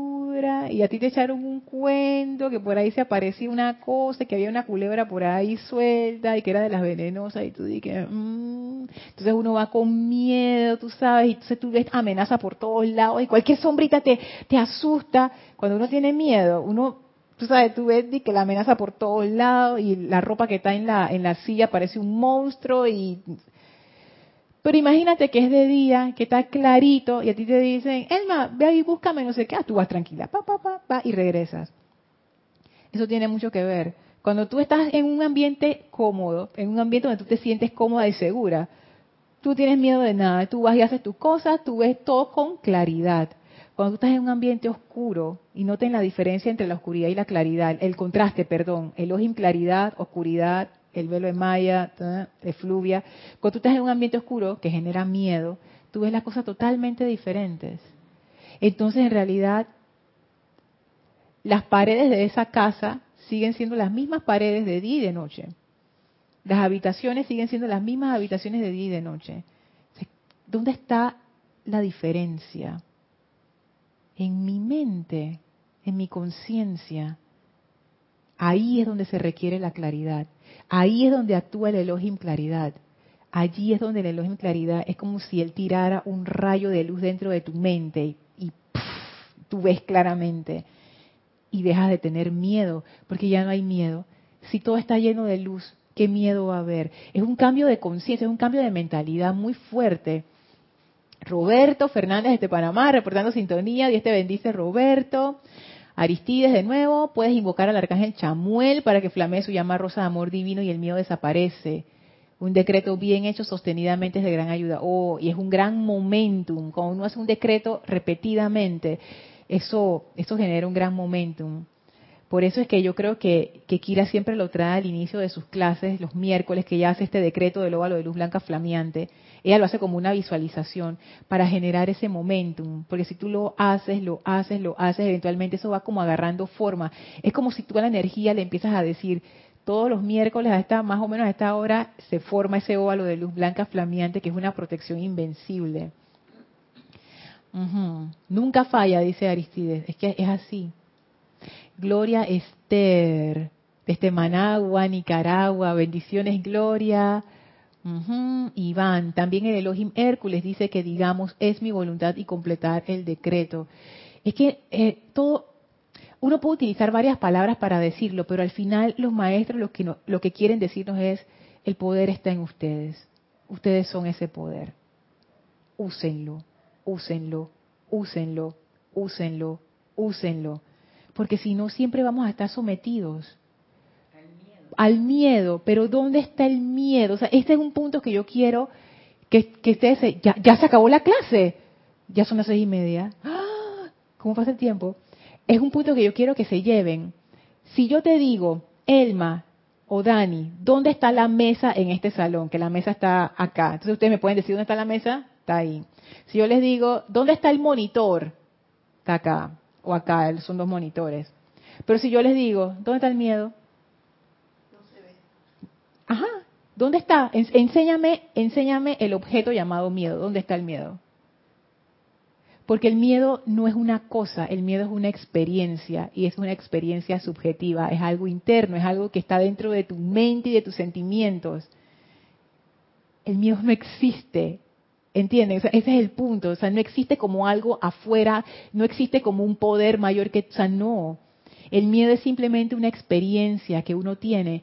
S1: y a ti te echaron un cuento que por ahí se aparecía una cosa, que había una culebra por ahí suelta y que era de las venenosas y tú dices, mmm. entonces uno va con miedo, tú sabes, y entonces tú ves amenaza por todos lados y cualquier sombrita te, te asusta. Cuando uno tiene miedo, uno tú sabes, tú ves que la amenaza por todos lados y la ropa que está en la, en la silla parece un monstruo y... Pero imagínate que es de día, que está clarito y a ti te dicen, Elma, ve ahí, búscame, no sé qué, ah, tú vas tranquila, pa, pa, pa, pa, y regresas. Eso tiene mucho que ver. Cuando tú estás en un ambiente cómodo, en un ambiente donde tú te sientes cómoda y segura, tú tienes miedo de nada, tú vas y haces tus cosas, tú ves todo con claridad. Cuando tú estás en un ambiente oscuro, y noten la diferencia entre la oscuridad y la claridad, el contraste, perdón, el en claridad, oscuridad, el velo de maya, efluvia. Cuando tú estás en un ambiente oscuro que genera miedo, tú ves las cosas totalmente diferentes. Entonces, en realidad, las paredes de esa casa siguen siendo las mismas paredes de día y de noche. Las habitaciones siguen siendo las mismas habitaciones de día y de noche. ¿Dónde está la diferencia? En mi mente, en mi conciencia. Ahí es donde se requiere la claridad. Ahí es donde actúa el Elohim claridad. Allí es donde el Elohim claridad es como si él tirara un rayo de luz dentro de tu mente y, tú ves claramente y dejas de tener miedo, porque ya no hay miedo. Si todo está lleno de luz, ¿qué miedo va a haber? Es un cambio de conciencia, es un cambio de mentalidad muy fuerte Roberto Fernández desde Panamá, reportando sintonía. Dios te bendice, Roberto. Aristides, de nuevo, puedes invocar al arcángel Chamuel para que flamee su llama rosa de amor divino y el miedo desaparece. Un decreto bien hecho sostenidamente es de gran ayuda. Oh, y es un gran momentum. Cuando uno hace un decreto repetidamente, eso, eso genera un gran momentum. Por eso es que yo creo que, que Kira siempre lo trae al inicio de sus clases, los miércoles, que ya hace este decreto del óvalo de luz blanca flameante. Ella lo hace como una visualización para generar ese momentum. Porque si tú lo haces, lo haces, lo haces, eventualmente eso va como agarrando forma. Es como si tú a la energía le empiezas a decir, todos los miércoles a esta, más o menos a esta hora, se forma ese óvalo de luz blanca flameante que es una protección invencible. Nunca falla, dice Aristides. Es que es así. Gloria Esther, desde Managua, Nicaragua. Bendiciones, Gloria. Iván, también el Elohim Hércules dice que digamos, es mi voluntad y completar el decreto. Es que eh, todo, uno puede utilizar varias palabras para decirlo, pero al final los maestros lo que, lo que quieren decirnos es, el poder está en ustedes. Ustedes son ese poder. Úsenlo, úsenlo, úsenlo, úsenlo, úsenlo porque si no siempre vamos a estar sometidos al miedo. Pero ¿dónde está el miedo? O sea, este es un punto que yo quiero que, ustedes se, ya, ya se acabó la clase, ya son las seis y media. ¡Ah! ¿Cómo pasa el tiempo? Es un punto que yo quiero que se lleven. Si yo te digo, Elma o Dani, ¿dónde está la mesa en este salón? Que la mesa está acá. Entonces ustedes me pueden decir dónde está la mesa, está ahí. Si yo les digo, ¿dónde está el monitor? Está acá o acá, son dos monitores. Pero si yo les digo, ¿dónde está el miedo? No se ve. Ajá, ¿dónde está? Enséñame, enséñame el objeto llamado miedo. ¿Dónde está el miedo? Porque el miedo no es una cosa, el miedo es una experiencia y es una experiencia subjetiva, es algo interno, es algo que está dentro de tu mente y de tus sentimientos. El miedo no existe, ¿Entienden? ese es el punto. O sea, no existe como algo afuera, no existe como un poder mayor que... O sea, no. El miedo es simplemente una experiencia que uno tiene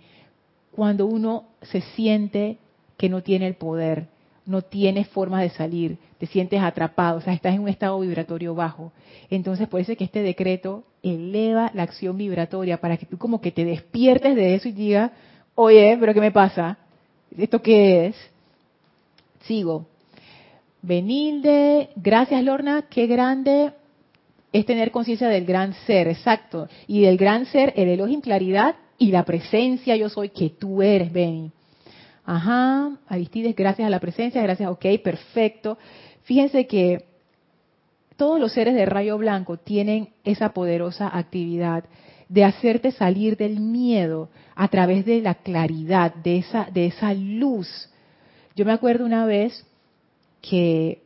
S1: cuando uno se siente que no tiene el poder, no tiene forma de salir, te sientes atrapado, o sea, estás en un estado vibratorio bajo. Entonces, por eso es que este decreto eleva la acción vibratoria para que tú como que te despiertes de eso y digas, oye, pero ¿qué me pasa? ¿Esto qué es? Sigo. Benilde, gracias Lorna, qué grande es tener conciencia del gran ser, exacto. Y del gran ser, el Elohim claridad y la presencia yo soy que tú eres, Beni. Ajá, Aristides, gracias a la presencia, gracias, ok, perfecto. Fíjense que todos los seres de rayo blanco tienen esa poderosa actividad de hacerte salir del miedo a través de la claridad, de esa, de esa luz. Yo me acuerdo una vez que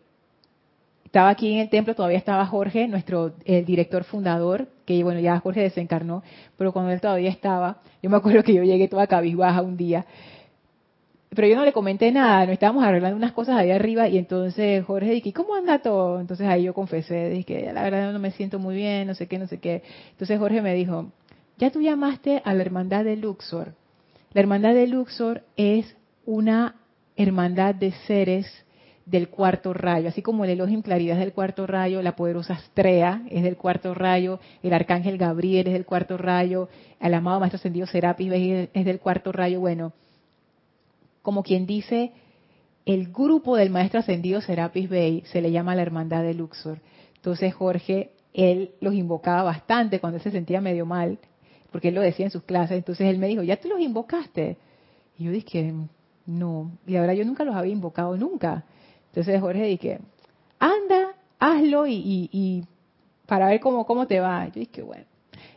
S1: estaba aquí en el templo, todavía estaba Jorge, nuestro el director fundador, que bueno, ya Jorge desencarnó, pero cuando él todavía estaba, yo me acuerdo que yo llegué toda cabizbaja un día, pero yo no le comenté nada, nos estábamos arreglando unas cosas ahí arriba y entonces Jorge dije, ¿cómo anda todo? Entonces ahí yo confesé, dije, la verdad no me siento muy bien, no sé qué, no sé qué. Entonces Jorge me dijo, ya tú llamaste a la hermandad de Luxor. La hermandad de Luxor es una hermandad de seres del cuarto rayo, así como el Elohim Claridad es del cuarto rayo, la poderosa Astrea es del cuarto rayo, el Arcángel Gabriel es del cuarto rayo, el amado Maestro Ascendido Serapis es del cuarto rayo, bueno, como quien dice, el grupo del Maestro Ascendido Serapis Bey se le llama la Hermandad de Luxor. Entonces Jorge, él los invocaba bastante cuando él se sentía medio mal, porque él lo decía en sus clases, entonces él me dijo, ¿ya tú los invocaste? Y yo dije, no, y ahora yo nunca los había invocado, nunca. Entonces Jorge dije, anda, hazlo y, y, para ver cómo, cómo te va. Yo dije, bueno.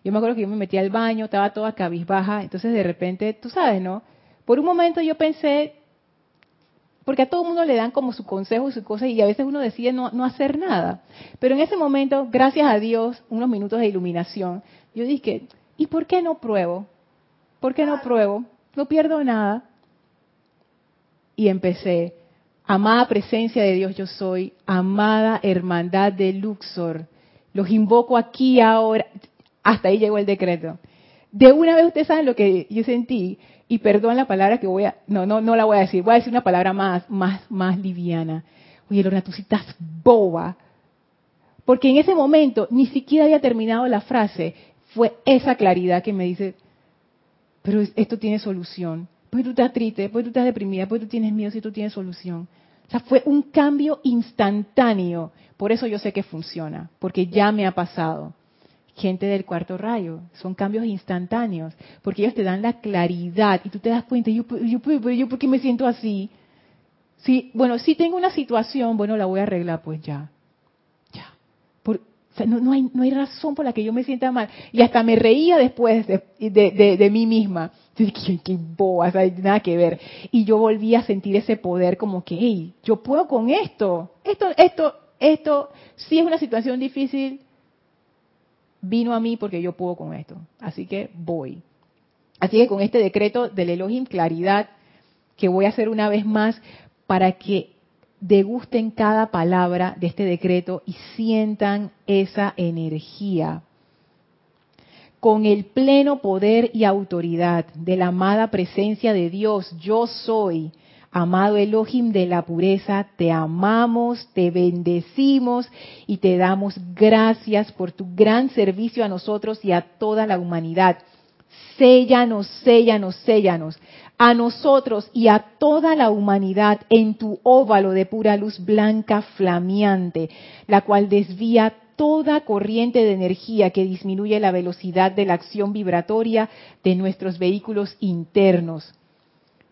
S1: Yo me acuerdo que yo me metí al baño, estaba toda cabizbaja, entonces de repente, tú sabes, ¿no? Por un momento yo pensé, porque a todo el mundo le dan como su consejo y su cosa, y a veces uno decide no, no hacer nada. Pero en ese momento, gracias a Dios, unos minutos de iluminación, yo dije, ¿y por qué no pruebo? ¿Por qué no pruebo? No pierdo nada. Y empecé, amada presencia de Dios yo soy, amada hermandad de Luxor, los invoco aquí ahora. Hasta ahí llegó el decreto. De una vez ustedes saben lo que yo sentí, y perdón la palabra que voy a, no, no, no la voy a decir, voy a decir una palabra más, más, más liviana. Oye, Lorna, tú sí estás boba. Porque en ese momento ni siquiera había terminado la frase. Fue esa claridad que me dice, pero esto tiene solución. Pues tú estás triste, pues tú estás deprimida, pues tú tienes miedo si tú tienes solución. O sea, fue un cambio instantáneo. Por eso yo sé que funciona, porque ya me ha pasado gente del cuarto rayo. Son cambios instantáneos, porque ellos te dan la claridad y tú te das cuenta, yo, yo, yo, ¿por qué me siento así? Si, bueno, si tengo una situación, bueno, la voy a arreglar, pues ya. Ya. Por, no, no, hay, no hay razón por la que yo me sienta mal. Y hasta me reía después de, de, de, mí misma. Qué, boba, nada que ver. Y yo volví a sentir ese poder como que, hey, yo puedo con esto. Esto, esto, esto, sí es una situación difícil, vino a mí porque yo puedo con esto. Así que voy. Así que con este decreto del Elohim, claridad, que voy a hacer una vez más para que degusten cada palabra de este decreto y sientan esa energía. Con el pleno poder y autoridad de la amada presencia de Dios, yo soy Amado Elohim de la pureza, te amamos, te bendecimos y te damos gracias por tu gran servicio a nosotros y a toda la humanidad. Séllanos, séllanos, séllanos a nosotros y a toda la humanidad en tu óvalo de pura luz blanca flameante, la cual desvía toda corriente de energía que disminuye la velocidad de la acción vibratoria de nuestros vehículos internos.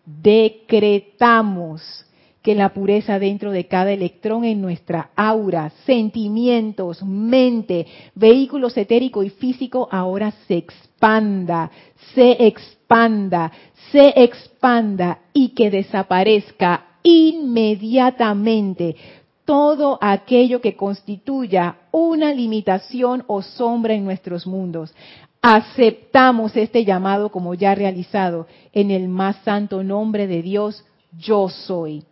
S1: Decretamos que la pureza dentro de cada electrón en nuestra aura, sentimientos, mente, vehículo etérico y físico ahora se expanda, se expanda, se expanda y que desaparezca inmediatamente todo aquello que constituya una limitación o sombra en nuestros mundos aceptamos este llamado como ya realizado en el más santo nombre de Dios, yo soy.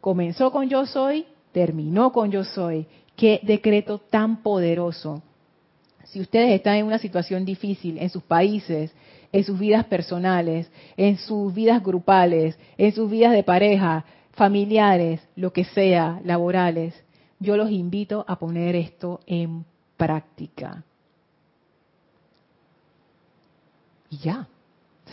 S1: Comenzó con yo soy, terminó con yo soy. Qué decreto tan poderoso. Si ustedes están en una situación difícil en sus países, en sus vidas personales, en sus vidas grupales, en sus vidas de pareja, familiares, lo que sea, laborales, yo los invito a poner esto en práctica. Y ya.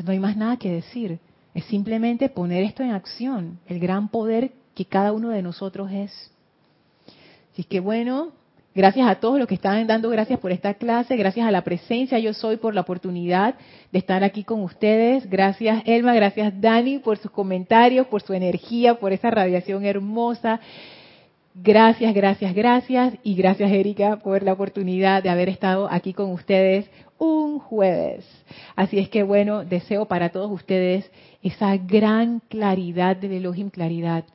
S1: no hay más nada que decir. Es simplemente poner esto en acción, el gran poder que cada uno de nosotros es. Así que bueno, gracias a todos los que están dando gracias por esta clase, gracias a la presencia yo soy por la oportunidad de estar aquí con ustedes. Gracias Elma, gracias Dani por sus comentarios, por su energía, por esa radiación hermosa. Gracias, gracias, gracias. Y gracias, Erika, por la oportunidad de haber estado aquí con ustedes un jueves. Así es que, bueno, deseo para todos ustedes esa gran claridad del Elohim, claridad,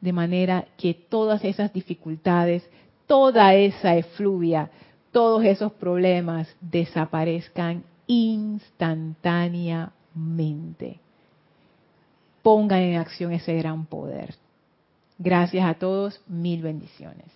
S1: de manera que todas esas dificultades, toda esa efluvia, todos esos problemas desaparezcan instantáneamente. Pongan en acción ese gran poder. Gracias a todos, mil bendiciones.